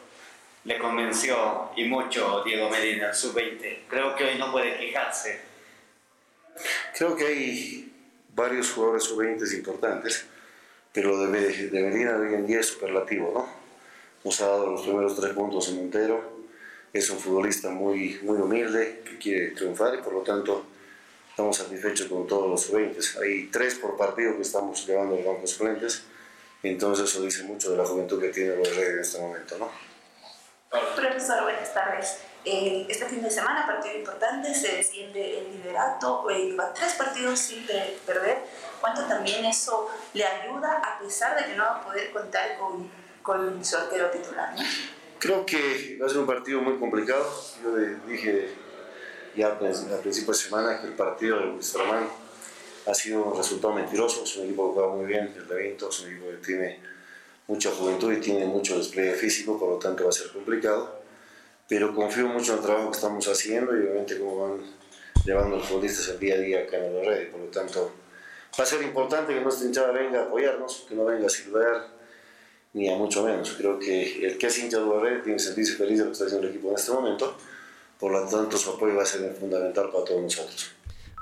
Speaker 18: Le convenció y mucho Diego Medina, el sub-20. Creo que hoy no puede quejarse.
Speaker 17: Creo que hay varios jugadores sub-20 importantes, pero de, de Medina hoy en día es superlativo, ¿no? Nos ha dado los primeros tres puntos en entero, es un futbolista muy, muy humilde que quiere triunfar y por lo tanto estamos satisfechos con todos los sub-20. Hay tres por partido que estamos llevando a los bancos suplentes, entonces eso dice mucho de la juventud que tiene los Reyes en este momento, ¿no?
Speaker 19: Profesor, buenas tardes. Eh, este fin de semana, partido importante, se desciende el liderato, eh, va tres partidos sin pe- perder. ¿Cuánto también eso le ayuda a pesar de que no va a poder contar con, con su arquero titular? ¿no?
Speaker 17: Creo que va a ser un partido muy complicado. Yo dije ya al principio de semana que el partido de Wisterman ha sido un resultado mentiroso. Es un equipo que juega muy bien, el de Vinto, es un equipo que tiene mucha juventud y tiene mucho despliegue físico, por lo tanto va a ser complicado. Pero confío mucho en el trabajo que estamos haciendo y obviamente cómo van llevando los futbolistas el día a día acá en el red. Por lo tanto, va a ser importante que nuestra hinchada venga a apoyarnos, que no venga a silbar ni a mucho menos. Creo que el que es hincha de tiene que sentirse feliz de lo que está haciendo el equipo en este momento. Por lo tanto, su apoyo va a ser fundamental para todos nosotros.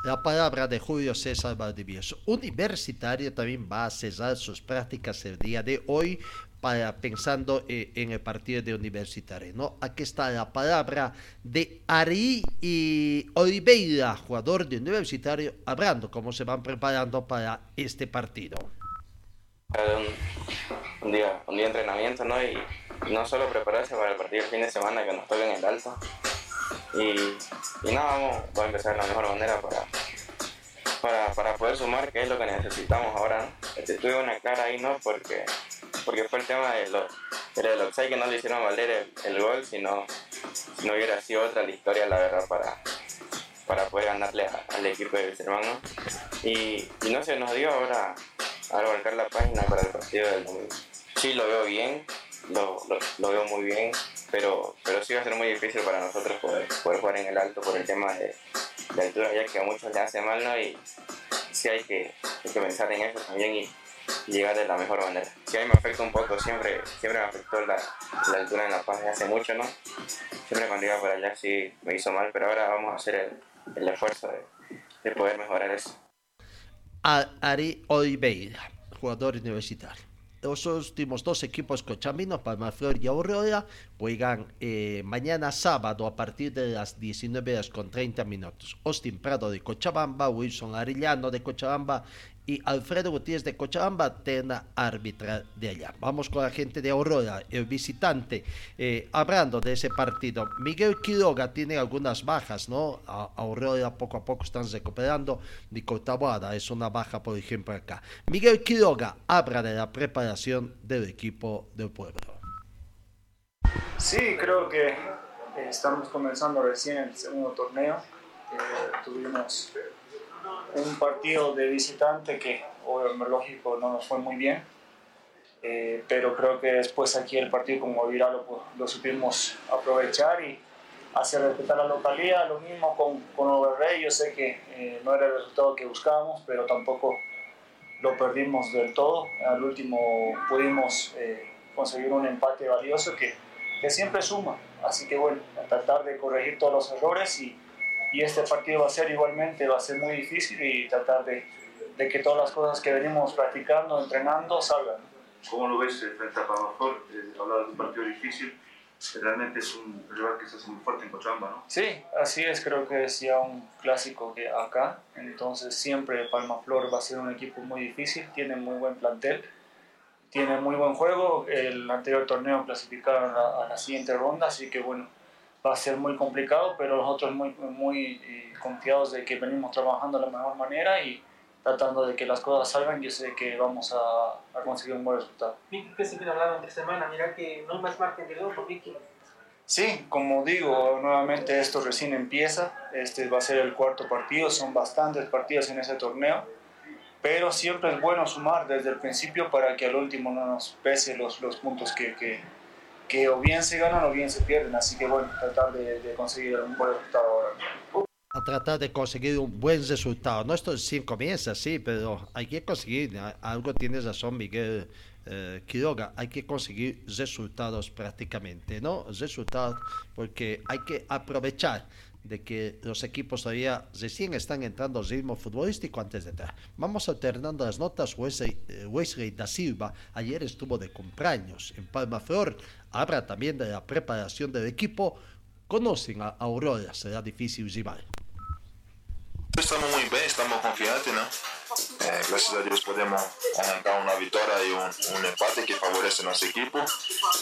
Speaker 3: La palabra de Julio César Valdivieso. Universitario también va a cesar sus prácticas el día de hoy para pensando eh, en el partido de Universitario. ¿no? Aquí está la palabra de Ari y Oliveira, jugador de Universitario, hablando cómo se van preparando para este partido.
Speaker 20: Un, día, un día de entrenamiento, ¿no? Y no solo prepararse para el partido el fin de semana que nos toca en el alto. Y, y nada, vamos, a empezar de la mejor manera para, para, para, poder sumar, que es lo que necesitamos ahora. ¿no? Este, tuve una clara ahí, ¿no? Porque porque fue el tema de los, del que no le hicieron valer el, gol, si no, no hubiera sido otra la historia, la verdad, para, para poder ganarle al equipo de hermano. Y, y, no se nos dio ahora a volcar la página para el partido del domingo. Sí, lo veo bien, lo, lo, veo muy bien, pero, pero sí va a ser muy difícil para nosotros poder, poder jugar en el alto por el tema de, de altura, ya que a muchos le hace mal, ¿no? Y sí hay que, hay que pensar en eso también. Y, llegar de la mejor manera. Si a mí me afecta un poco, siempre, siempre me afectó la, la altura en La Paz hace mucho, ¿no? Siempre cuando iba por allá sí me hizo mal, pero ahora vamos a hacer el, el esfuerzo de, de, poder mejorar eso.
Speaker 3: Ari Oliveira, jugador universitario. Los últimos dos equipos cochambinos, Palmaflor y Aurora, juegan eh, mañana sábado a partir de las 19 horas con 30 minutos. Austin Prado de Cochabamba, Wilson Arillano de Cochabamba y Alfredo Gutiérrez de Cochabamba, terna árbitra de allá. Vamos con la gente de Aurora, el visitante. Eh, hablando de ese partido, Miguel Quiroga tiene algunas bajas, ¿no? Aurora poco a poco están recuperando. Nicotabuada es una baja, por ejemplo, acá. Miguel Quiroga habla de la preparación del equipo del pueblo.
Speaker 21: Sí, creo que eh, estamos comenzando recién el segundo torneo. Eh, tuvimos un partido de visitante que, lógico, no nos fue muy bien. Eh, pero creo que después aquí el partido como viral lo, lo, supimos aprovechar y hacer respetar la localidad. Lo mismo con, con Overrey, yo sé que eh, no era el resultado que buscábamos, pero tampoco lo perdimos del todo. Al último pudimos eh, conseguir un empate valioso que, que siempre suma. Así que bueno, tratar de corregir todos los errores y, y este partido va a ser igualmente, va a ser muy difícil y tratar de, de que todas las cosas que venimos practicando, entrenando, salgan.
Speaker 22: ¿Cómo lo ves frente a Palmaflor? Eh, de un partido difícil, realmente es un rival que se hace muy fuerte en Cochabamba, ¿no?
Speaker 21: Sí, así es, creo que es ya un clásico que acá, entonces siempre Palmaflor va a ser un equipo muy difícil, tiene muy buen plantel, tiene muy buen juego, el anterior torneo clasificaron a, a la siguiente ronda, así que bueno, va a ser muy complicado, pero nosotros muy, muy eh, confiados de que venimos trabajando de la mejor manera y tratando de que las cosas salgan, yo sé que vamos a, a conseguir un buen resultado.
Speaker 23: Vicky, ¿qué se viene hablando entre semana? Mira que no hay más margen de por Vicky.
Speaker 21: Sí, como digo, nuevamente esto recién empieza, este va a ser el cuarto partido, son bastantes partidos en ese torneo, pero siempre es bueno sumar desde el principio para que al último no nos pese los, los puntos que, que que o bien se ganan o bien se pierden. Así que bueno, tratar de, de conseguir un buen resultado ahora.
Speaker 3: A tratar de conseguir un buen resultado. No esto sí comienza así, pero hay que conseguir, algo tiene razón Miguel eh, Quiroga, hay que conseguir resultados prácticamente, ¿no? Resultados porque hay que aprovechar de que los equipos todavía recién están entrando al ritmo futbolístico antes de entrar. Vamos alternando las notas. Wesley, eh, Wesley da Silva ayer estuvo de cumpleaños en Palma Flor. Habla también de la preparación del equipo. Conocen a Aurora, será difícil rival.
Speaker 24: Estamos muy bien, estamos confiantes, ¿no? Eh, gracias a Dios podemos arrancar una victoria y un, un, empate que favorece a nuestro equipo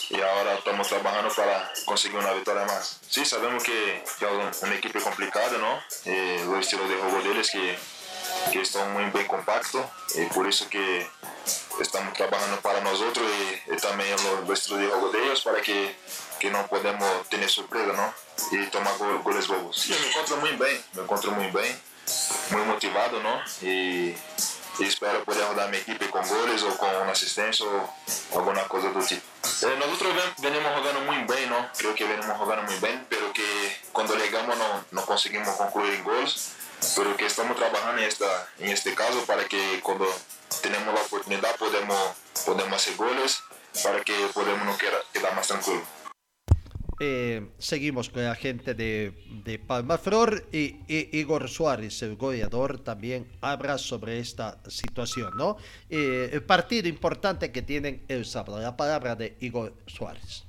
Speaker 24: y ahora estamos trabajando para conseguir una victoria más. Sí, sabemos que, que es un, un, equipo complicado, ¿no? Eh, el estilo de juego de ellos que, que están muy bien compactos y por eso que estamos trabajando para nosotros y, y también el, estilo de juego de ellos para que, que no podemos tener sorpresa, ¿no? Y tomar goles bobos. Sí, me encuentro muy bien, me encuentro muy bien muy motivado, ¿no? Y, y, espero poder rodar mi equipo con goles o con una asistencia o alguna cosa del tipo. Eh, nosotros venimos jugando muy bien, ¿no? Creo que venimos jugando muy bien, pero que cuando llegamos no, no conseguimos concluir en goles, pero que estamos trabajando en, esta, en este caso para que cuando tenemos la oportunidad podemos, podemos hacer goles para que podamos quedar, quedar más tranquilos.
Speaker 3: Eh, seguimos con la gente de, de Palmaflor y, y Igor Suárez, el goleador, también habla sobre esta situación, ¿no? Eh, el partido importante que tienen el sábado. La palabra de Igor Suárez.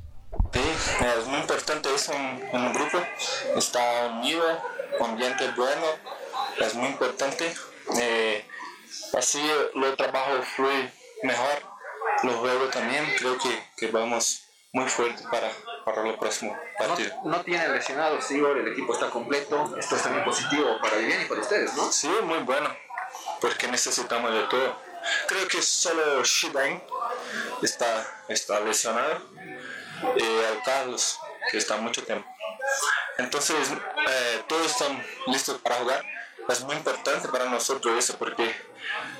Speaker 25: Sí, es muy importante eso en, en un grupo. Está unido, ambiente bueno, es muy importante. Eh, así los trabajos fluyen mejor, los juegos también. Creo que, que vamos muy fuerte para, para el próximo partido.
Speaker 23: No, no tiene lesionados, Igor, el equipo está completo. Esto es también positivo para Vivian y para ustedes, ¿no?
Speaker 25: Sí, muy bueno, porque necesitamos de todo. Creo que solo Shibain está, está lesionado y Carlos, que está mucho tiempo. Entonces, eh, todos están listos para jugar. Es muy importante para nosotros eso porque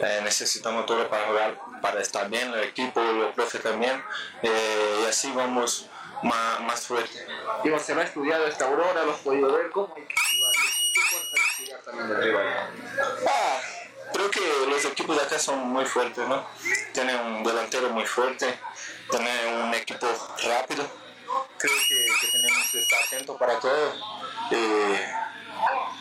Speaker 25: eh, necesitamos todo para jugar, para estar bien, el equipo, los profes también, eh, y así vamos más, más fuerte.
Speaker 23: Digo, se lo ha estudiado esta aurora, lo has podido ver, ¿cómo hay que jugar? ¿Qué también del rival?
Speaker 25: Ah, creo que los equipos de acá son muy fuertes, ¿no? Tienen un delantero muy fuerte, tienen un equipo rápido. Creo que, que tenemos que estar atentos para todo y,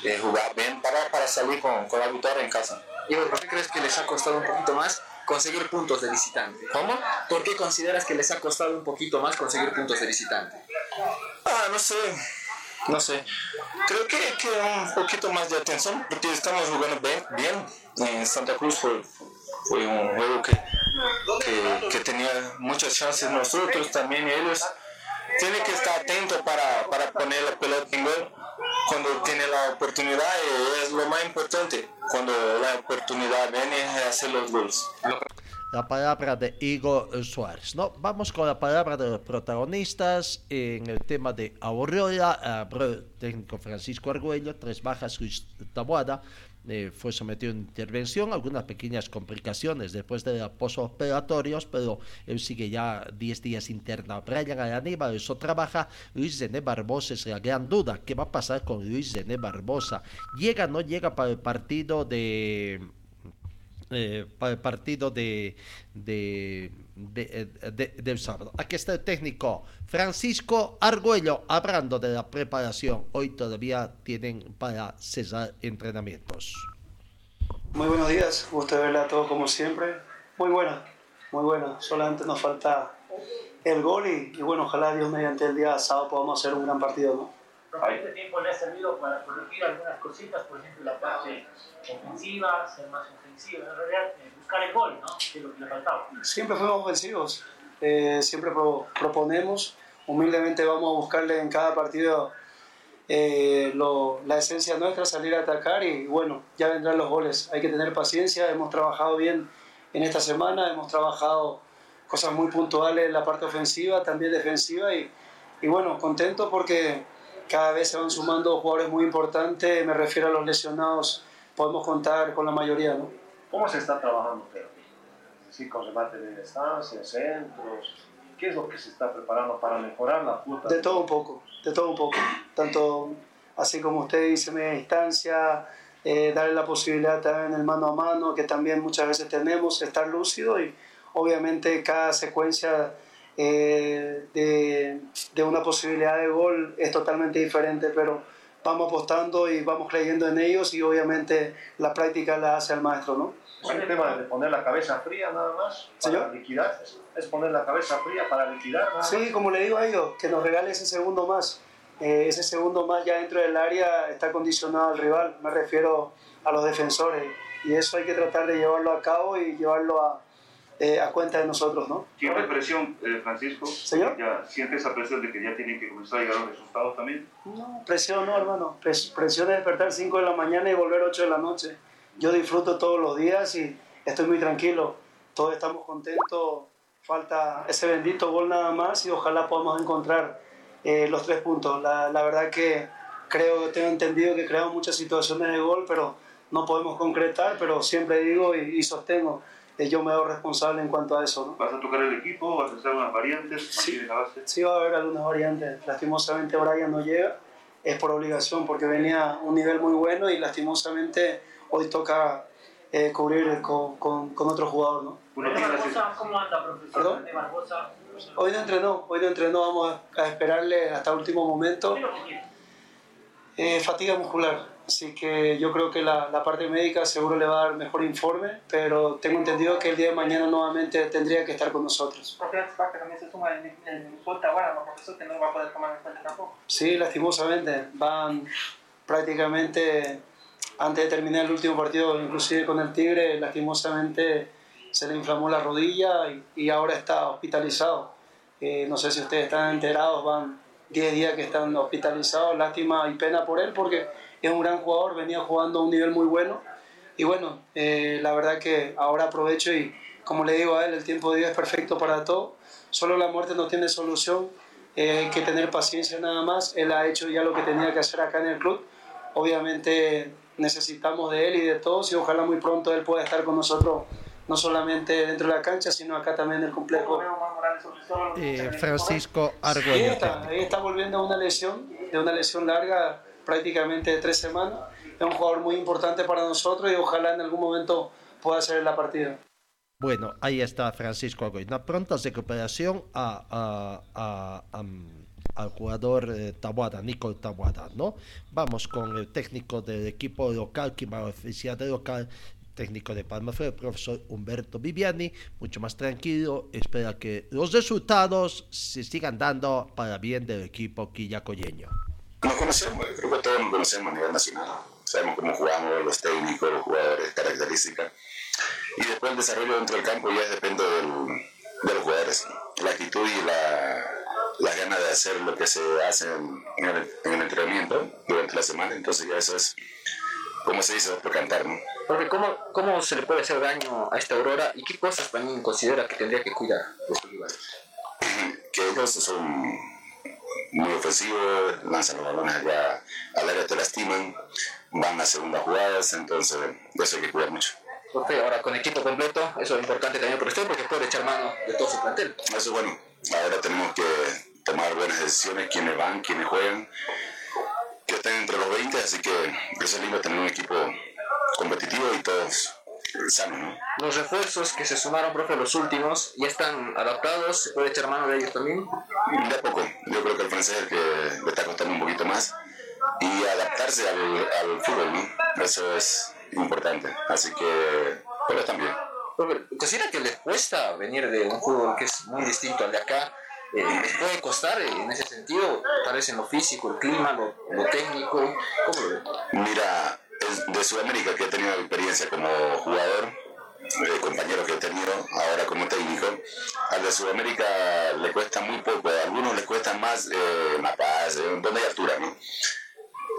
Speaker 25: y jugar bien para, para salir con, con la victoria en casa.
Speaker 23: Igor, ¿por qué crees que les ha costado un poquito más conseguir puntos de visitante?
Speaker 25: ¿Cómo?
Speaker 23: ¿Por qué consideras que les ha costado un poquito más conseguir puntos de visitante?
Speaker 25: Ah, no sé, no sé. Creo que, que un poquito más de atención porque estamos jugando bien. bien. En Santa Cruz fue, fue un juego que, que, que tenía muchas chances nosotros también y ellos. Tienen que estar atentos para, para poner la pelota en gol cuando tiene la oportunidad y es lo más importante. Cuando la oportunidad viene es hacer los goles.
Speaker 3: La palabra de Igor Suárez. ¿no? Vamos con la palabra de los protagonistas en el tema de Aurora, el técnico Francisco Argüello, tres bajas, Luis Taboada, eh, fue sometido a intervención, algunas pequeñas complicaciones después de posoperatorios, pero él sigue ya 10 días interna. Brian Aníbal, eso trabaja. Luis Zené Barbosa es la gran duda. ¿Qué va a pasar con Luis Zené Barbosa? ¿Llega o no llega para el partido de eh, para el partido de, de, de, de, del sábado. Aquí está el técnico Francisco Argüello hablando de la preparación. Hoy todavía tienen para cesar entrenamientos.
Speaker 26: Muy buenos días, gusto verla a todos como siempre. Muy buena, muy buena. Solamente nos falta el gol y, y bueno, ojalá Dios mediante el día sábado podamos hacer un gran partido, ¿no?
Speaker 27: Este tiempo le ha servido para corregir algunas cositas, por ejemplo, la parte ofensiva, ser más ofensivo, en realidad eh, buscar el gol, ¿no? Que es lo que le faltaba.
Speaker 26: Siempre fuimos ofensivos, eh, siempre pro, proponemos, humildemente vamos a buscarle en cada partido eh, lo, la esencia nuestra, salir a atacar y bueno, ya vendrán los goles. Hay que tener paciencia, hemos trabajado bien en esta semana, hemos trabajado cosas muy puntuales en la parte ofensiva, también defensiva y, y bueno, contento porque cada vez se van sumando jugadores muy importantes, me refiero a los lesionados, podemos contar con la mayoría, ¿no?
Speaker 28: ¿Cómo se está trabajando, Pedro? Sí, con remate de distancia, centros. ¿Qué es lo que se está preparando para mejorar la puta?
Speaker 26: De todo un poco, de todo un poco. Tanto así como usted dice, media distancia, eh, darle la posibilidad también el mano a mano, que también muchas veces tenemos, estar lúcido y obviamente cada secuencia eh, de, de, una posibilidad de gol es totalmente diferente, pero vamos apostando y vamos creyendo en ellos y obviamente la práctica la hace el maestro, ¿no?
Speaker 28: ¿Es el tema de poner la cabeza fría nada más para
Speaker 26: ¿Señor?
Speaker 28: liquidar? ¿Es poner la cabeza fría para liquidar nada
Speaker 26: Sí,
Speaker 28: más?
Speaker 26: como le digo a ellos, que nos regale ese segundo más. Eh, ese segundo más ya dentro del área está condicionado al rival, me refiero a los defensores. Y eso hay que tratar de llevarlo a cabo y llevarlo a, eh, a cuenta de nosotros, ¿no?
Speaker 22: ¿Siente presión, eh, Francisco?
Speaker 26: ¿Señor?
Speaker 22: Ya, ¿Siente esa presión de que ya tienen que comenzar a llegar los resultados también?
Speaker 26: No, presión no, hermano. Pres- presión de despertar 5 de la mañana y volver 8 de la noche. Yo disfruto todos los días y estoy muy tranquilo. Todos estamos contentos. Falta ese bendito gol nada más y ojalá podamos encontrar eh, los tres puntos. La, la verdad que creo, tengo entendido que creamos muchas situaciones de gol, pero no podemos concretar, pero siempre digo y, y sostengo, eh, yo me hago responsable en cuanto a eso, ¿no?
Speaker 22: ¿Vas a tocar el equipo? ¿Vas a hacer unas variantes?
Speaker 26: Sí.
Speaker 22: ¿Mantienes la base?
Speaker 26: Sí va a haber algunas variantes. Lastimosamente Brian no llega, es por obligación porque venía a un nivel muy bueno y lastimosamente hoy toca eh, cubrir con, con, con otro jugador, ¿no?
Speaker 22: La
Speaker 27: Barbosa, ¿cómo anda, profesor?
Speaker 26: ¿Perdón?
Speaker 27: René Barbosa,
Speaker 26: Hoy no entrenó, hoy no entrenó, vamos a esperarle hasta el último momento. Eh, fatiga muscular, así que yo creo que la, la, parte médica seguro le va a dar mejor informe, pero tengo entendido que el día de mañana nuevamente tendría que estar con nosotros.
Speaker 27: también se suma el, el, profesor que no va a poder tomar en cuenta tampoco.
Speaker 26: Sí, lastimosamente, van prácticamente antes de terminar el último partido, inclusive con el Tigre, lastimosamente se le inflamó la rodilla y, y ahora está hospitalizado. Eh, no sé si ustedes están enterados, van 10 días que están hospitalizados, lástima y pena por él porque es un gran jugador, venía jugando a un nivel muy bueno. Y bueno, eh, la verdad que ahora aprovecho y como le digo a él, el tiempo de Dios es perfecto para todo, solo la muerte no tiene solución, eh, hay que tener paciencia nada más, él ha hecho ya lo que tenía que hacer acá en el club, obviamente necesitamos de él y de todos y ojalá muy pronto él pueda estar con nosotros no solamente dentro de la cancha, sino acá también en el complejo.
Speaker 3: Eh, Francisco Argüello.
Speaker 26: Ahí está, ahí está volviendo a una lesión, de una lesión larga, prácticamente tres semanas. Es un jugador muy importante para nosotros y ojalá en algún momento pueda ser la partida.
Speaker 3: Bueno, ahí está Francisco Argüello. Una pronta recuperación a, a, a, al jugador eh, Tabuada, Nicole Tabuada, ¿no? Vamos con el técnico del equipo local, que va a oficiar de local, técnico de Palma fue el profesor Humberto Viviani, mucho más tranquilo, espera que los resultados se sigan dando para bien del equipo quillacoyeño.
Speaker 29: Nos conocemos, creo que todos nos conocemos a nivel nacional, sabemos cómo jugamos, los técnicos, los jugadores, características, y después el desarrollo dentro del campo ya depende del, de los jugadores, la actitud y la, la ganas de hacer lo que se hace en, el, en el entrenamiento durante la semana, entonces ya eso es como se dice, por cantar, ¿no?
Speaker 23: Porque ¿cómo, ¿cómo se le puede hacer daño a esta aurora y qué cosas también considera que tendría que cuidar estos rivales?
Speaker 29: Que ellos son muy ofensivos, lanzan los balones allá al área, te lastiman, van a segundas jugadas, entonces de eso hay que cuidar mucho.
Speaker 23: Porque ahora con equipo completo, eso es importante también para usted porque puede echar mano de todo su plantel.
Speaker 29: Eso es bueno, ahora tenemos que tomar buenas decisiones, quiénes van, quiénes juegan que estén entre los 20, así que es lindo tener un equipo competitivo y todos sanos, ¿no?
Speaker 23: Los refuerzos que se sumaron, profe, los últimos, ¿ya están adaptados? ¿Se puede echar mano de ellos también?
Speaker 29: De a poco. Yo creo que el francés es el que le está costando un poquito más y adaptarse al, al fútbol, ¿no? Eso es importante. Así que, pero están bien.
Speaker 23: ¿Considera que les cuesta venir de un fútbol que es muy distinto al de acá? eh, les puede costar eh, en ese sentido, parece en lo físico, el clima, lo, lo técnico. ¿Cómo lo ve?
Speaker 29: Mira, de Sudamérica que he tenido experiencia como jugador, eh, compañeros que he tenido ahora como técnico, al de Sudamérica le cuesta muy poco, a algunos les cuesta más eh, La Paz, eh, donde hay altura, ¿no?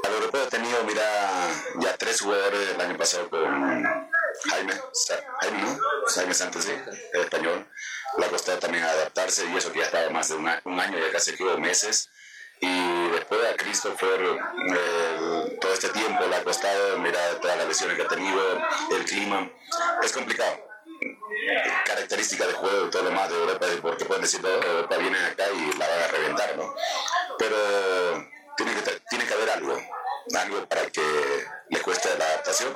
Speaker 29: Al europeo he tenido, mira, ya tres jugadores el año pasado con Jaime, Jaime, ¿no? Jaime Santos, sí, español. Le ha costado también adaptarse y eso que ya estaba más de un año, ya casi quedó meses. Y después a Christopher, eh, todo este tiempo le ha costado, mira todas las lesiones que ha tenido, el clima. Es complicado. Característica de juego y todo lo más de Europa, porque pueden decir, Europa viene acá y la van a reventar, ¿no? Pero tiene que, tiene que haber algo, algo para que le cueste la adaptación.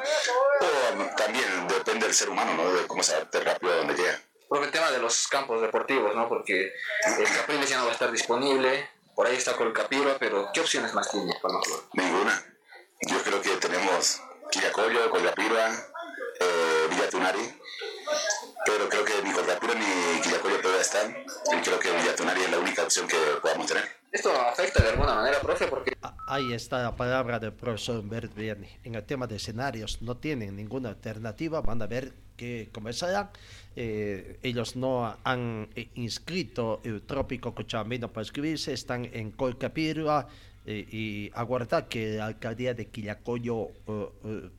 Speaker 29: O también depende del ser humano, ¿no? De cómo se adapte rápido a donde llega.
Speaker 23: Por el tema de los campos deportivos, ¿no? Porque el Capriles ya no va a estar disponible, por ahí está Capira, pero ¿qué opciones más tiene para nosotros?
Speaker 29: Ninguna. Yo creo que tenemos Quillacollo, Collapira, eh, Villa Tunari, pero creo que ni Collapira ni Quillacollo todavía están, y creo que Villa Tunari es la única opción que podamos tener.
Speaker 23: ¿Esto afecta de alguna manera, profe? Porque...
Speaker 3: Ahí está la palabra del profesor Bert Vianney. En el tema de escenarios no tienen ninguna alternativa, van a ver que comenzarán. Eh, ellos no han eh, inscrito el trópico cochabambino para escribirse, están en Colcapirua eh, y aguardar que la alcaldía de Quillacoyo uh, uh,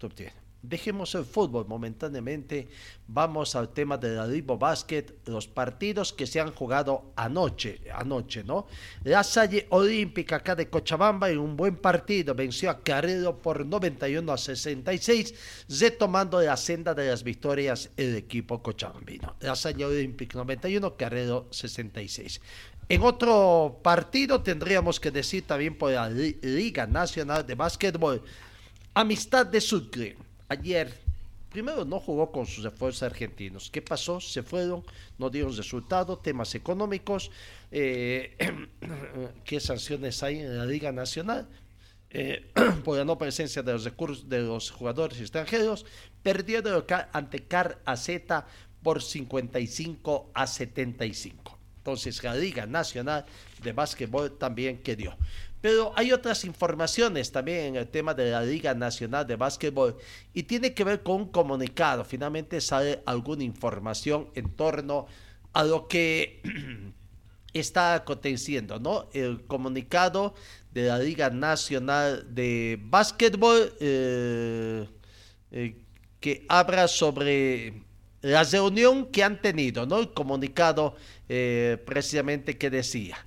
Speaker 3: Dejemos el fútbol momentáneamente, vamos al tema de la Basket, los partidos que se han jugado anoche, anoche, ¿no? La Salle Olímpica acá de Cochabamba en un buen partido venció a Carrero por 91 a 66, retomando la senda de las victorias el equipo cochabambino. La Salle Olímpica 91, Carrero 66. En otro partido tendríamos que decir también por la Liga Nacional de Básquetbol, Amistad de Sucre ayer Primero, no jugó con sus esfuerzos argentinos. ¿Qué pasó? Se fueron, no dieron resultado, temas económicos. Eh, ¿Qué sanciones hay en la Liga Nacional? Eh, por la no presencia de los recursos de los jugadores extranjeros, local ante Car AZ por 55 a 75. Entonces la Liga Nacional de Básquetbol también quedó. Pero hay otras informaciones también en el tema de la Liga Nacional de Básquetbol y tiene que ver con un comunicado. Finalmente sale alguna información en torno a lo que está aconteciendo, ¿no? El comunicado de la Liga Nacional de Básquetbol eh, eh, que habla sobre la reunión que han tenido, ¿no? El comunicado eh, precisamente que decía.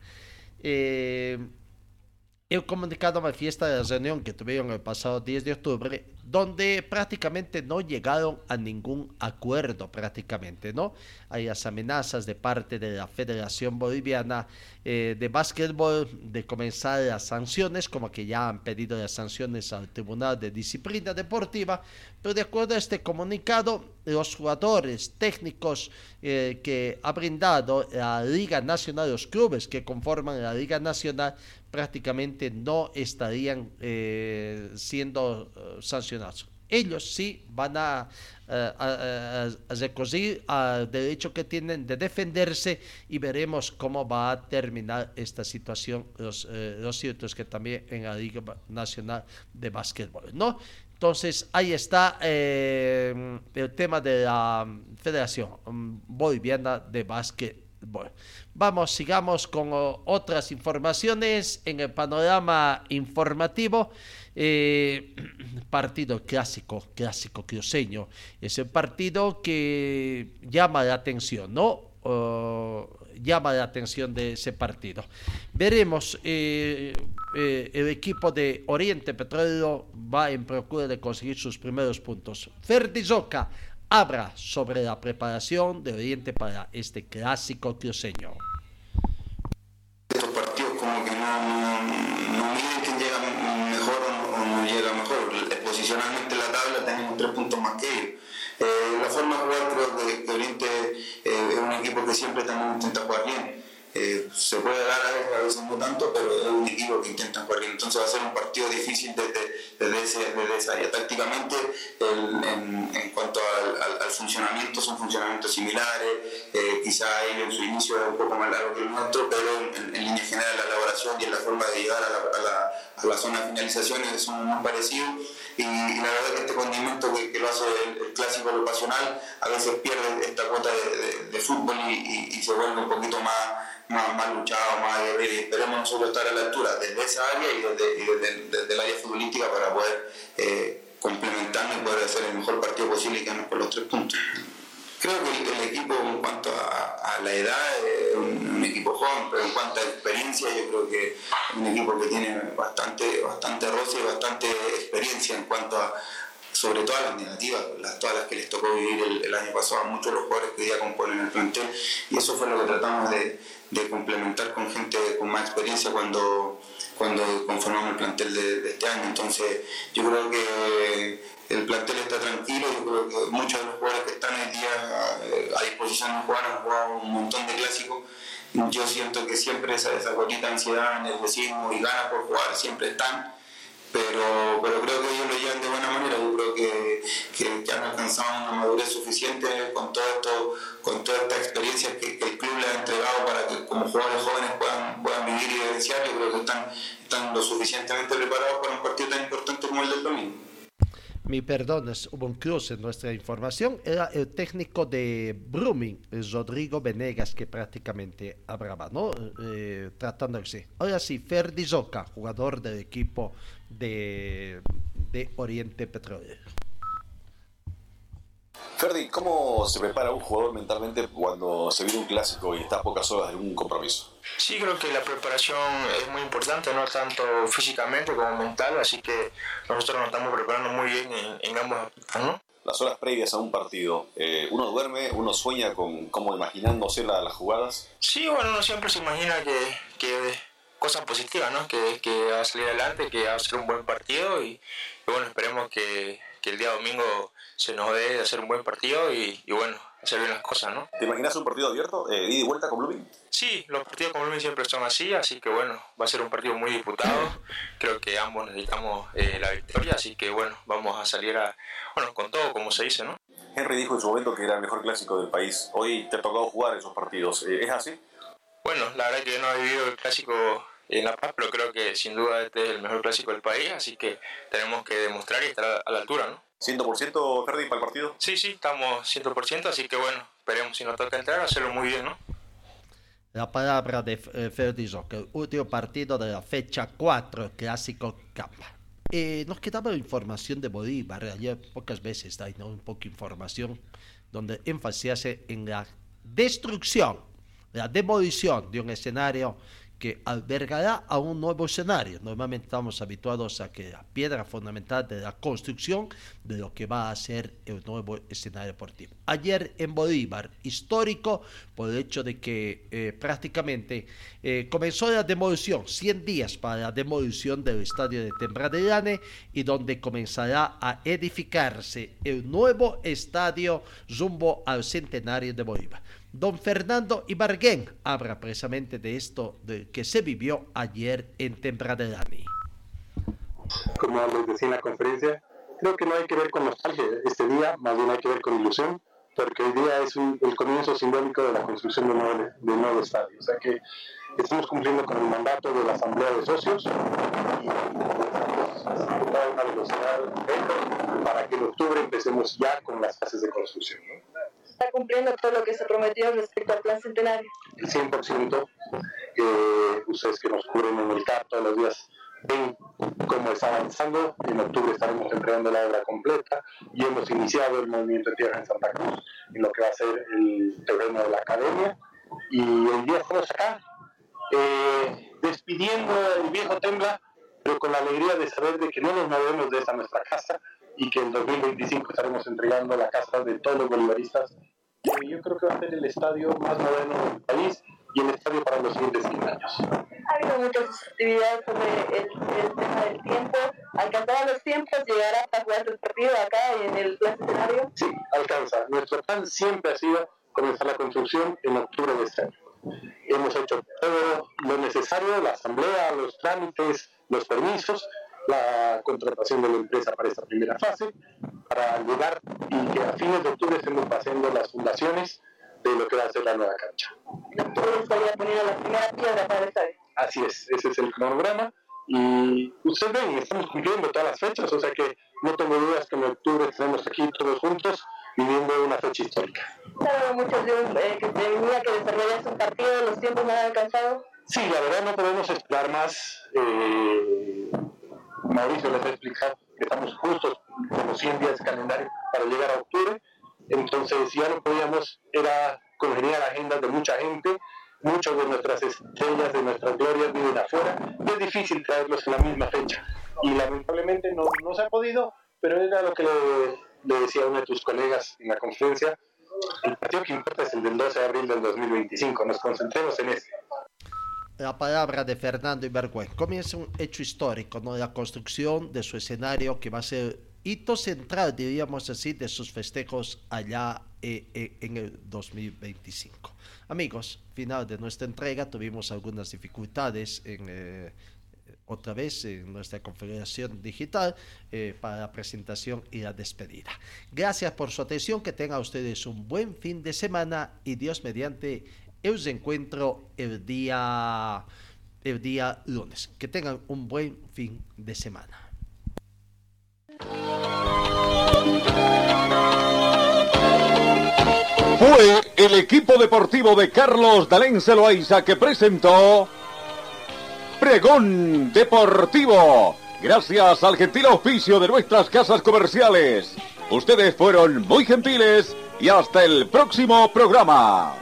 Speaker 3: El comunicado manifiesta la reunión que tuvieron el pasado 10 de octubre, donde prácticamente no llegaron a ningún acuerdo, prácticamente, ¿no? Hay las amenazas de parte de la Federación Boliviana eh, de Básquetbol de comenzar las sanciones, como que ya han pedido las sanciones al Tribunal de Disciplina Deportiva, pero de acuerdo a este comunicado, los jugadores técnicos eh, que ha brindado la Liga Nacional, los clubes que conforman la Liga Nacional, prácticamente no estarían eh, siendo eh, Ellos sí van a, eh, a, a, al derecho que tienen de defenderse y veremos cómo va a terminar esta situación. Los, los ciertos que también en la Liga Nacional de Básquetbol, ¿no? Entonces, ahí está el tema de la Federación Boliviana de Básquetbol. Vamos, sigamos con otras informaciones en el panorama informativo. Eh, partido clásico, clásico cruceño. Es el partido que llama la atención, ¿no? llama la atención de ese partido. Veremos, eh, eh, el equipo de Oriente Petróleo va en procura de conseguir sus primeros puntos. Ferdizoka habla sobre la preparación de Oriente para este clásico cruceño.
Speaker 30: Estos partidos como que no, miden quién llega mejor o no, llega mejor. Posicionalmente en la tabla tenemos tres puntos más que ellos. Eh, la forma de jugar creo que, Oriente eh, es un equipo que siempre también intenta jugar bien. Eh, se puede dar a veces, a veces no tanto, pero es un equipo que intenta jugar bien. Entonces va a ser un partido difícil desde, desde, desde esa área. Tácticamente, en, en, cuanto al, al, funcionamiento, son funcionamientos similares. Eh, quizá en su inicio es un poco más largo que el nuestro, pero en, en línea general la elaboración y en la forma de llegar a la, a la, a la zona finalizaciones son muy parecidos. Y, la verdad que este condimento que, lo hace el, clásico, lo a veces pierde esta cuota de, fútbol y, se vuelve un poquito más más, más luchado, más aguerrido esperemos nosotros estar a la altura desde esa área y desde, desde, el área futbolística para poder eh, complementarnos y poder hacer el mejor partido posible y quedarnos por los tres puntos. Creo que el, equipo en cuanto a, a la edad es un, un, equipo joven, pero en cuanto a experiencia yo creo que es un equipo que tiene bastante, bastante roce y bastante experiencia en cuanto a sobre todo las negativas, las, todas las que les tocó vivir el, el año pasado a muchos de los jugadores que ya componen el plantel y eso fue lo que tratamos de, de complementar con gente con más experiencia cuando, cuando conformamos el plantel de, de, este año. Entonces, yo creo que el plantel está tranquilo, yo creo que muchos de los jugadores que están el día eh, a disposición de jugar han jugado un montón de clásicos. Yo siento que siempre esa, esa de ansiedad, nerviosismo y ganas por jugar siempre están pero, pero creo que ellos lo llevan de buena manera. Yo creo que, que, que han alcanzado una madurez suficiente con todo esto, con toda esta experiencia que, el club le ha entregado para que como jugadores jóvenes puedan, puedan vivir y vivenciar. Yo creo que están, están lo suficientemente preparados para un partido tan importante como el del domingo.
Speaker 3: Mi perdón, hubo un cruce en nuestra información. Era el técnico de Brumming, Rodrigo Venegas, que prácticamente hablaba, ¿no? Eh, tratándose. Ahora sí, Ferdi Zoca, jugador del equipo de, de Oriente Petrolero.
Speaker 31: Ferdi, ¿cómo se prepara un jugador mentalmente cuando se vive un clásico y está a pocas horas de un compromiso?
Speaker 13: Sí, creo que la preparación es muy importante, no tanto físicamente como mental, así que nosotros nos estamos preparando muy bien en, en ambos aspectos, ¿no?
Speaker 31: Las horas previas a un partido, eh, ¿uno duerme, uno sueña con como imaginándose la, las jugadas?
Speaker 13: Sí, bueno, uno siempre se imagina que, que cosas positivas, ¿no? Que, que va a salir adelante, que va a ser un buen partido y,
Speaker 20: bueno, esperemos que, que, el día domingo se nos dé de hacer un buen partido y, y bueno, hacer bien las cosas, ¿no?
Speaker 31: ¿Te imaginas un partido abierto, eh, ida y vuelta con Blooming?
Speaker 20: Sí, los partidos con Blooming siempre son así, así que bueno, va a ser un partido muy disputado. Creo que ambos necesitamos eh, la victoria, así que bueno, vamos a salir a, bueno, con todo, como se dice, ¿no?
Speaker 31: Henry dijo en su momento que era el mejor clásico del país. Hoy te ha tocado jugar esos partidos. ¿Es así?
Speaker 20: Bueno, la verdad que yo no he vivido el clásico en La Paz, pero creo que sin duda este es el mejor clásico del país, así que tenemos que demostrar y estar a la altura, ¿no?
Speaker 31: ¿100% Ferdi para el partido?
Speaker 20: Sí, sí, estamos 100%, así que bueno, esperemos si nos toca entrar, hacerlo muy bien, ¿no?
Speaker 3: La palabra de eh, Ferdi el último partido de la fecha 4, el Clásico Campa. Eh, nos quedaba información de Bolívar, ayer pocas veces hay ¿no? un poco de información donde enfatiza en la destrucción, la demolición de un escenario que albergará a un nuevo escenario. Normalmente estamos habituados a que la piedra fundamental de la construcción de lo que va a ser el nuevo escenario deportivo. Ayer en Bolívar, histórico por el hecho de que eh, prácticamente eh, comenzó la demolición, 100 días para la demolición del estadio de Tembradelane y donde comenzará a edificarse el nuevo estadio rumbo al centenario de Bolívar. Don Fernando Ibarguén habla precisamente de esto de que se vivió ayer en Tempradelani.
Speaker 32: Como les decía en la conferencia, creo que no hay que ver con nostalgia este día, más bien hay que ver con ilusión, porque hoy día es el comienzo simbólico de la construcción de un, nuevo, de un nuevo estadio. O sea que estamos cumpliendo con el mandato de la Asamblea de Socios y a una velocidad para que en octubre empecemos ya con las fases de construcción. ¿no?
Speaker 33: Está cumpliendo todo lo que se prometió respecto al plan centenario.
Speaker 32: El 100%, eh, ustedes que nos cubren en el CAP todos los días ven cómo está avanzando. En octubre estaremos entregando la obra completa y hemos iniciado el movimiento de tierra en Santa Cruz, en lo que va a ser el terreno de la academia. Y hoy día estamos acá, eh, despidiendo el viejo Tembla, pero con la alegría de saber de que no nos movemos de esta nuestra casa y que en 2025 estaremos entregando la casa de todos los bolivaristas yo creo que va a ser el estadio más moderno del país y el estadio para los siguientes 100 años.
Speaker 33: Ha habido muchas actividades sobre el, tema del tiempo. ¿Alcanzará los tiempos? ¿Llegará a jugar el partido acá en el plan escenario?
Speaker 32: Sí, alcanza. Nuestro plan siempre ha sido comenzar la construcción en octubre de este año. Hemos hecho todo lo necesario, la asamblea, los trámites, los permisos, la contratación de la empresa para esta primera fase, para llegar y que a fines de octubre estemos haciendo las fundaciones de lo que va a ser la nueva cancha.
Speaker 33: estaría poniendo la primera piedra para esta vez.
Speaker 32: Así es, ese es el cronograma y ustedes ven, estamos cumpliendo todas las fechas, o sea que no tengo dudas que en octubre estaremos aquí todos juntos viviendo una fecha histórica.
Speaker 33: ¿Saben muchos de un, eh, que tenía que desarrollarse un partido, los tiempos no han alcanzado?
Speaker 32: Sí, la verdad no podemos esperar más. Eh, Mauricio les ha explicado que estamos justos como 100 días de calendario para llegar a octubre, entonces ya no podíamos, era congeniar agendas de mucha gente, muchas de nuestras estrellas, de nuestras glorias viven afuera, es difícil traerlos en la misma fecha. Y lamentablemente no, no se ha podido, pero era lo que le, le decía a uno de tus colegas en la conferencia, el partido que importa es el del 12 de abril del 2025, nos concentremos en este
Speaker 3: la palabra de Fernando Ibergüen. Comienza un hecho histórico, ¿no? La construcción de su escenario que va a ser hito central, diríamos así, de sus festejos allá eh, eh, en el 2025. Amigos, final de nuestra entrega, tuvimos algunas dificultades en... Eh, otra vez en nuestra configuración digital para la presentación y la despedida. Gracias por su atención, que tengan ustedes un buen fin de semana y Dios mediante os encuentro el día, el día lunes. Que tengan un buen fin de semana.
Speaker 34: Fue el equipo deportivo de Carlos Dalén Celoaiza que presentó Pregón Deportivo. Gracias al gentil oficio de nuestras casas comerciales. Ustedes fueron muy gentiles y hasta el próximo programa.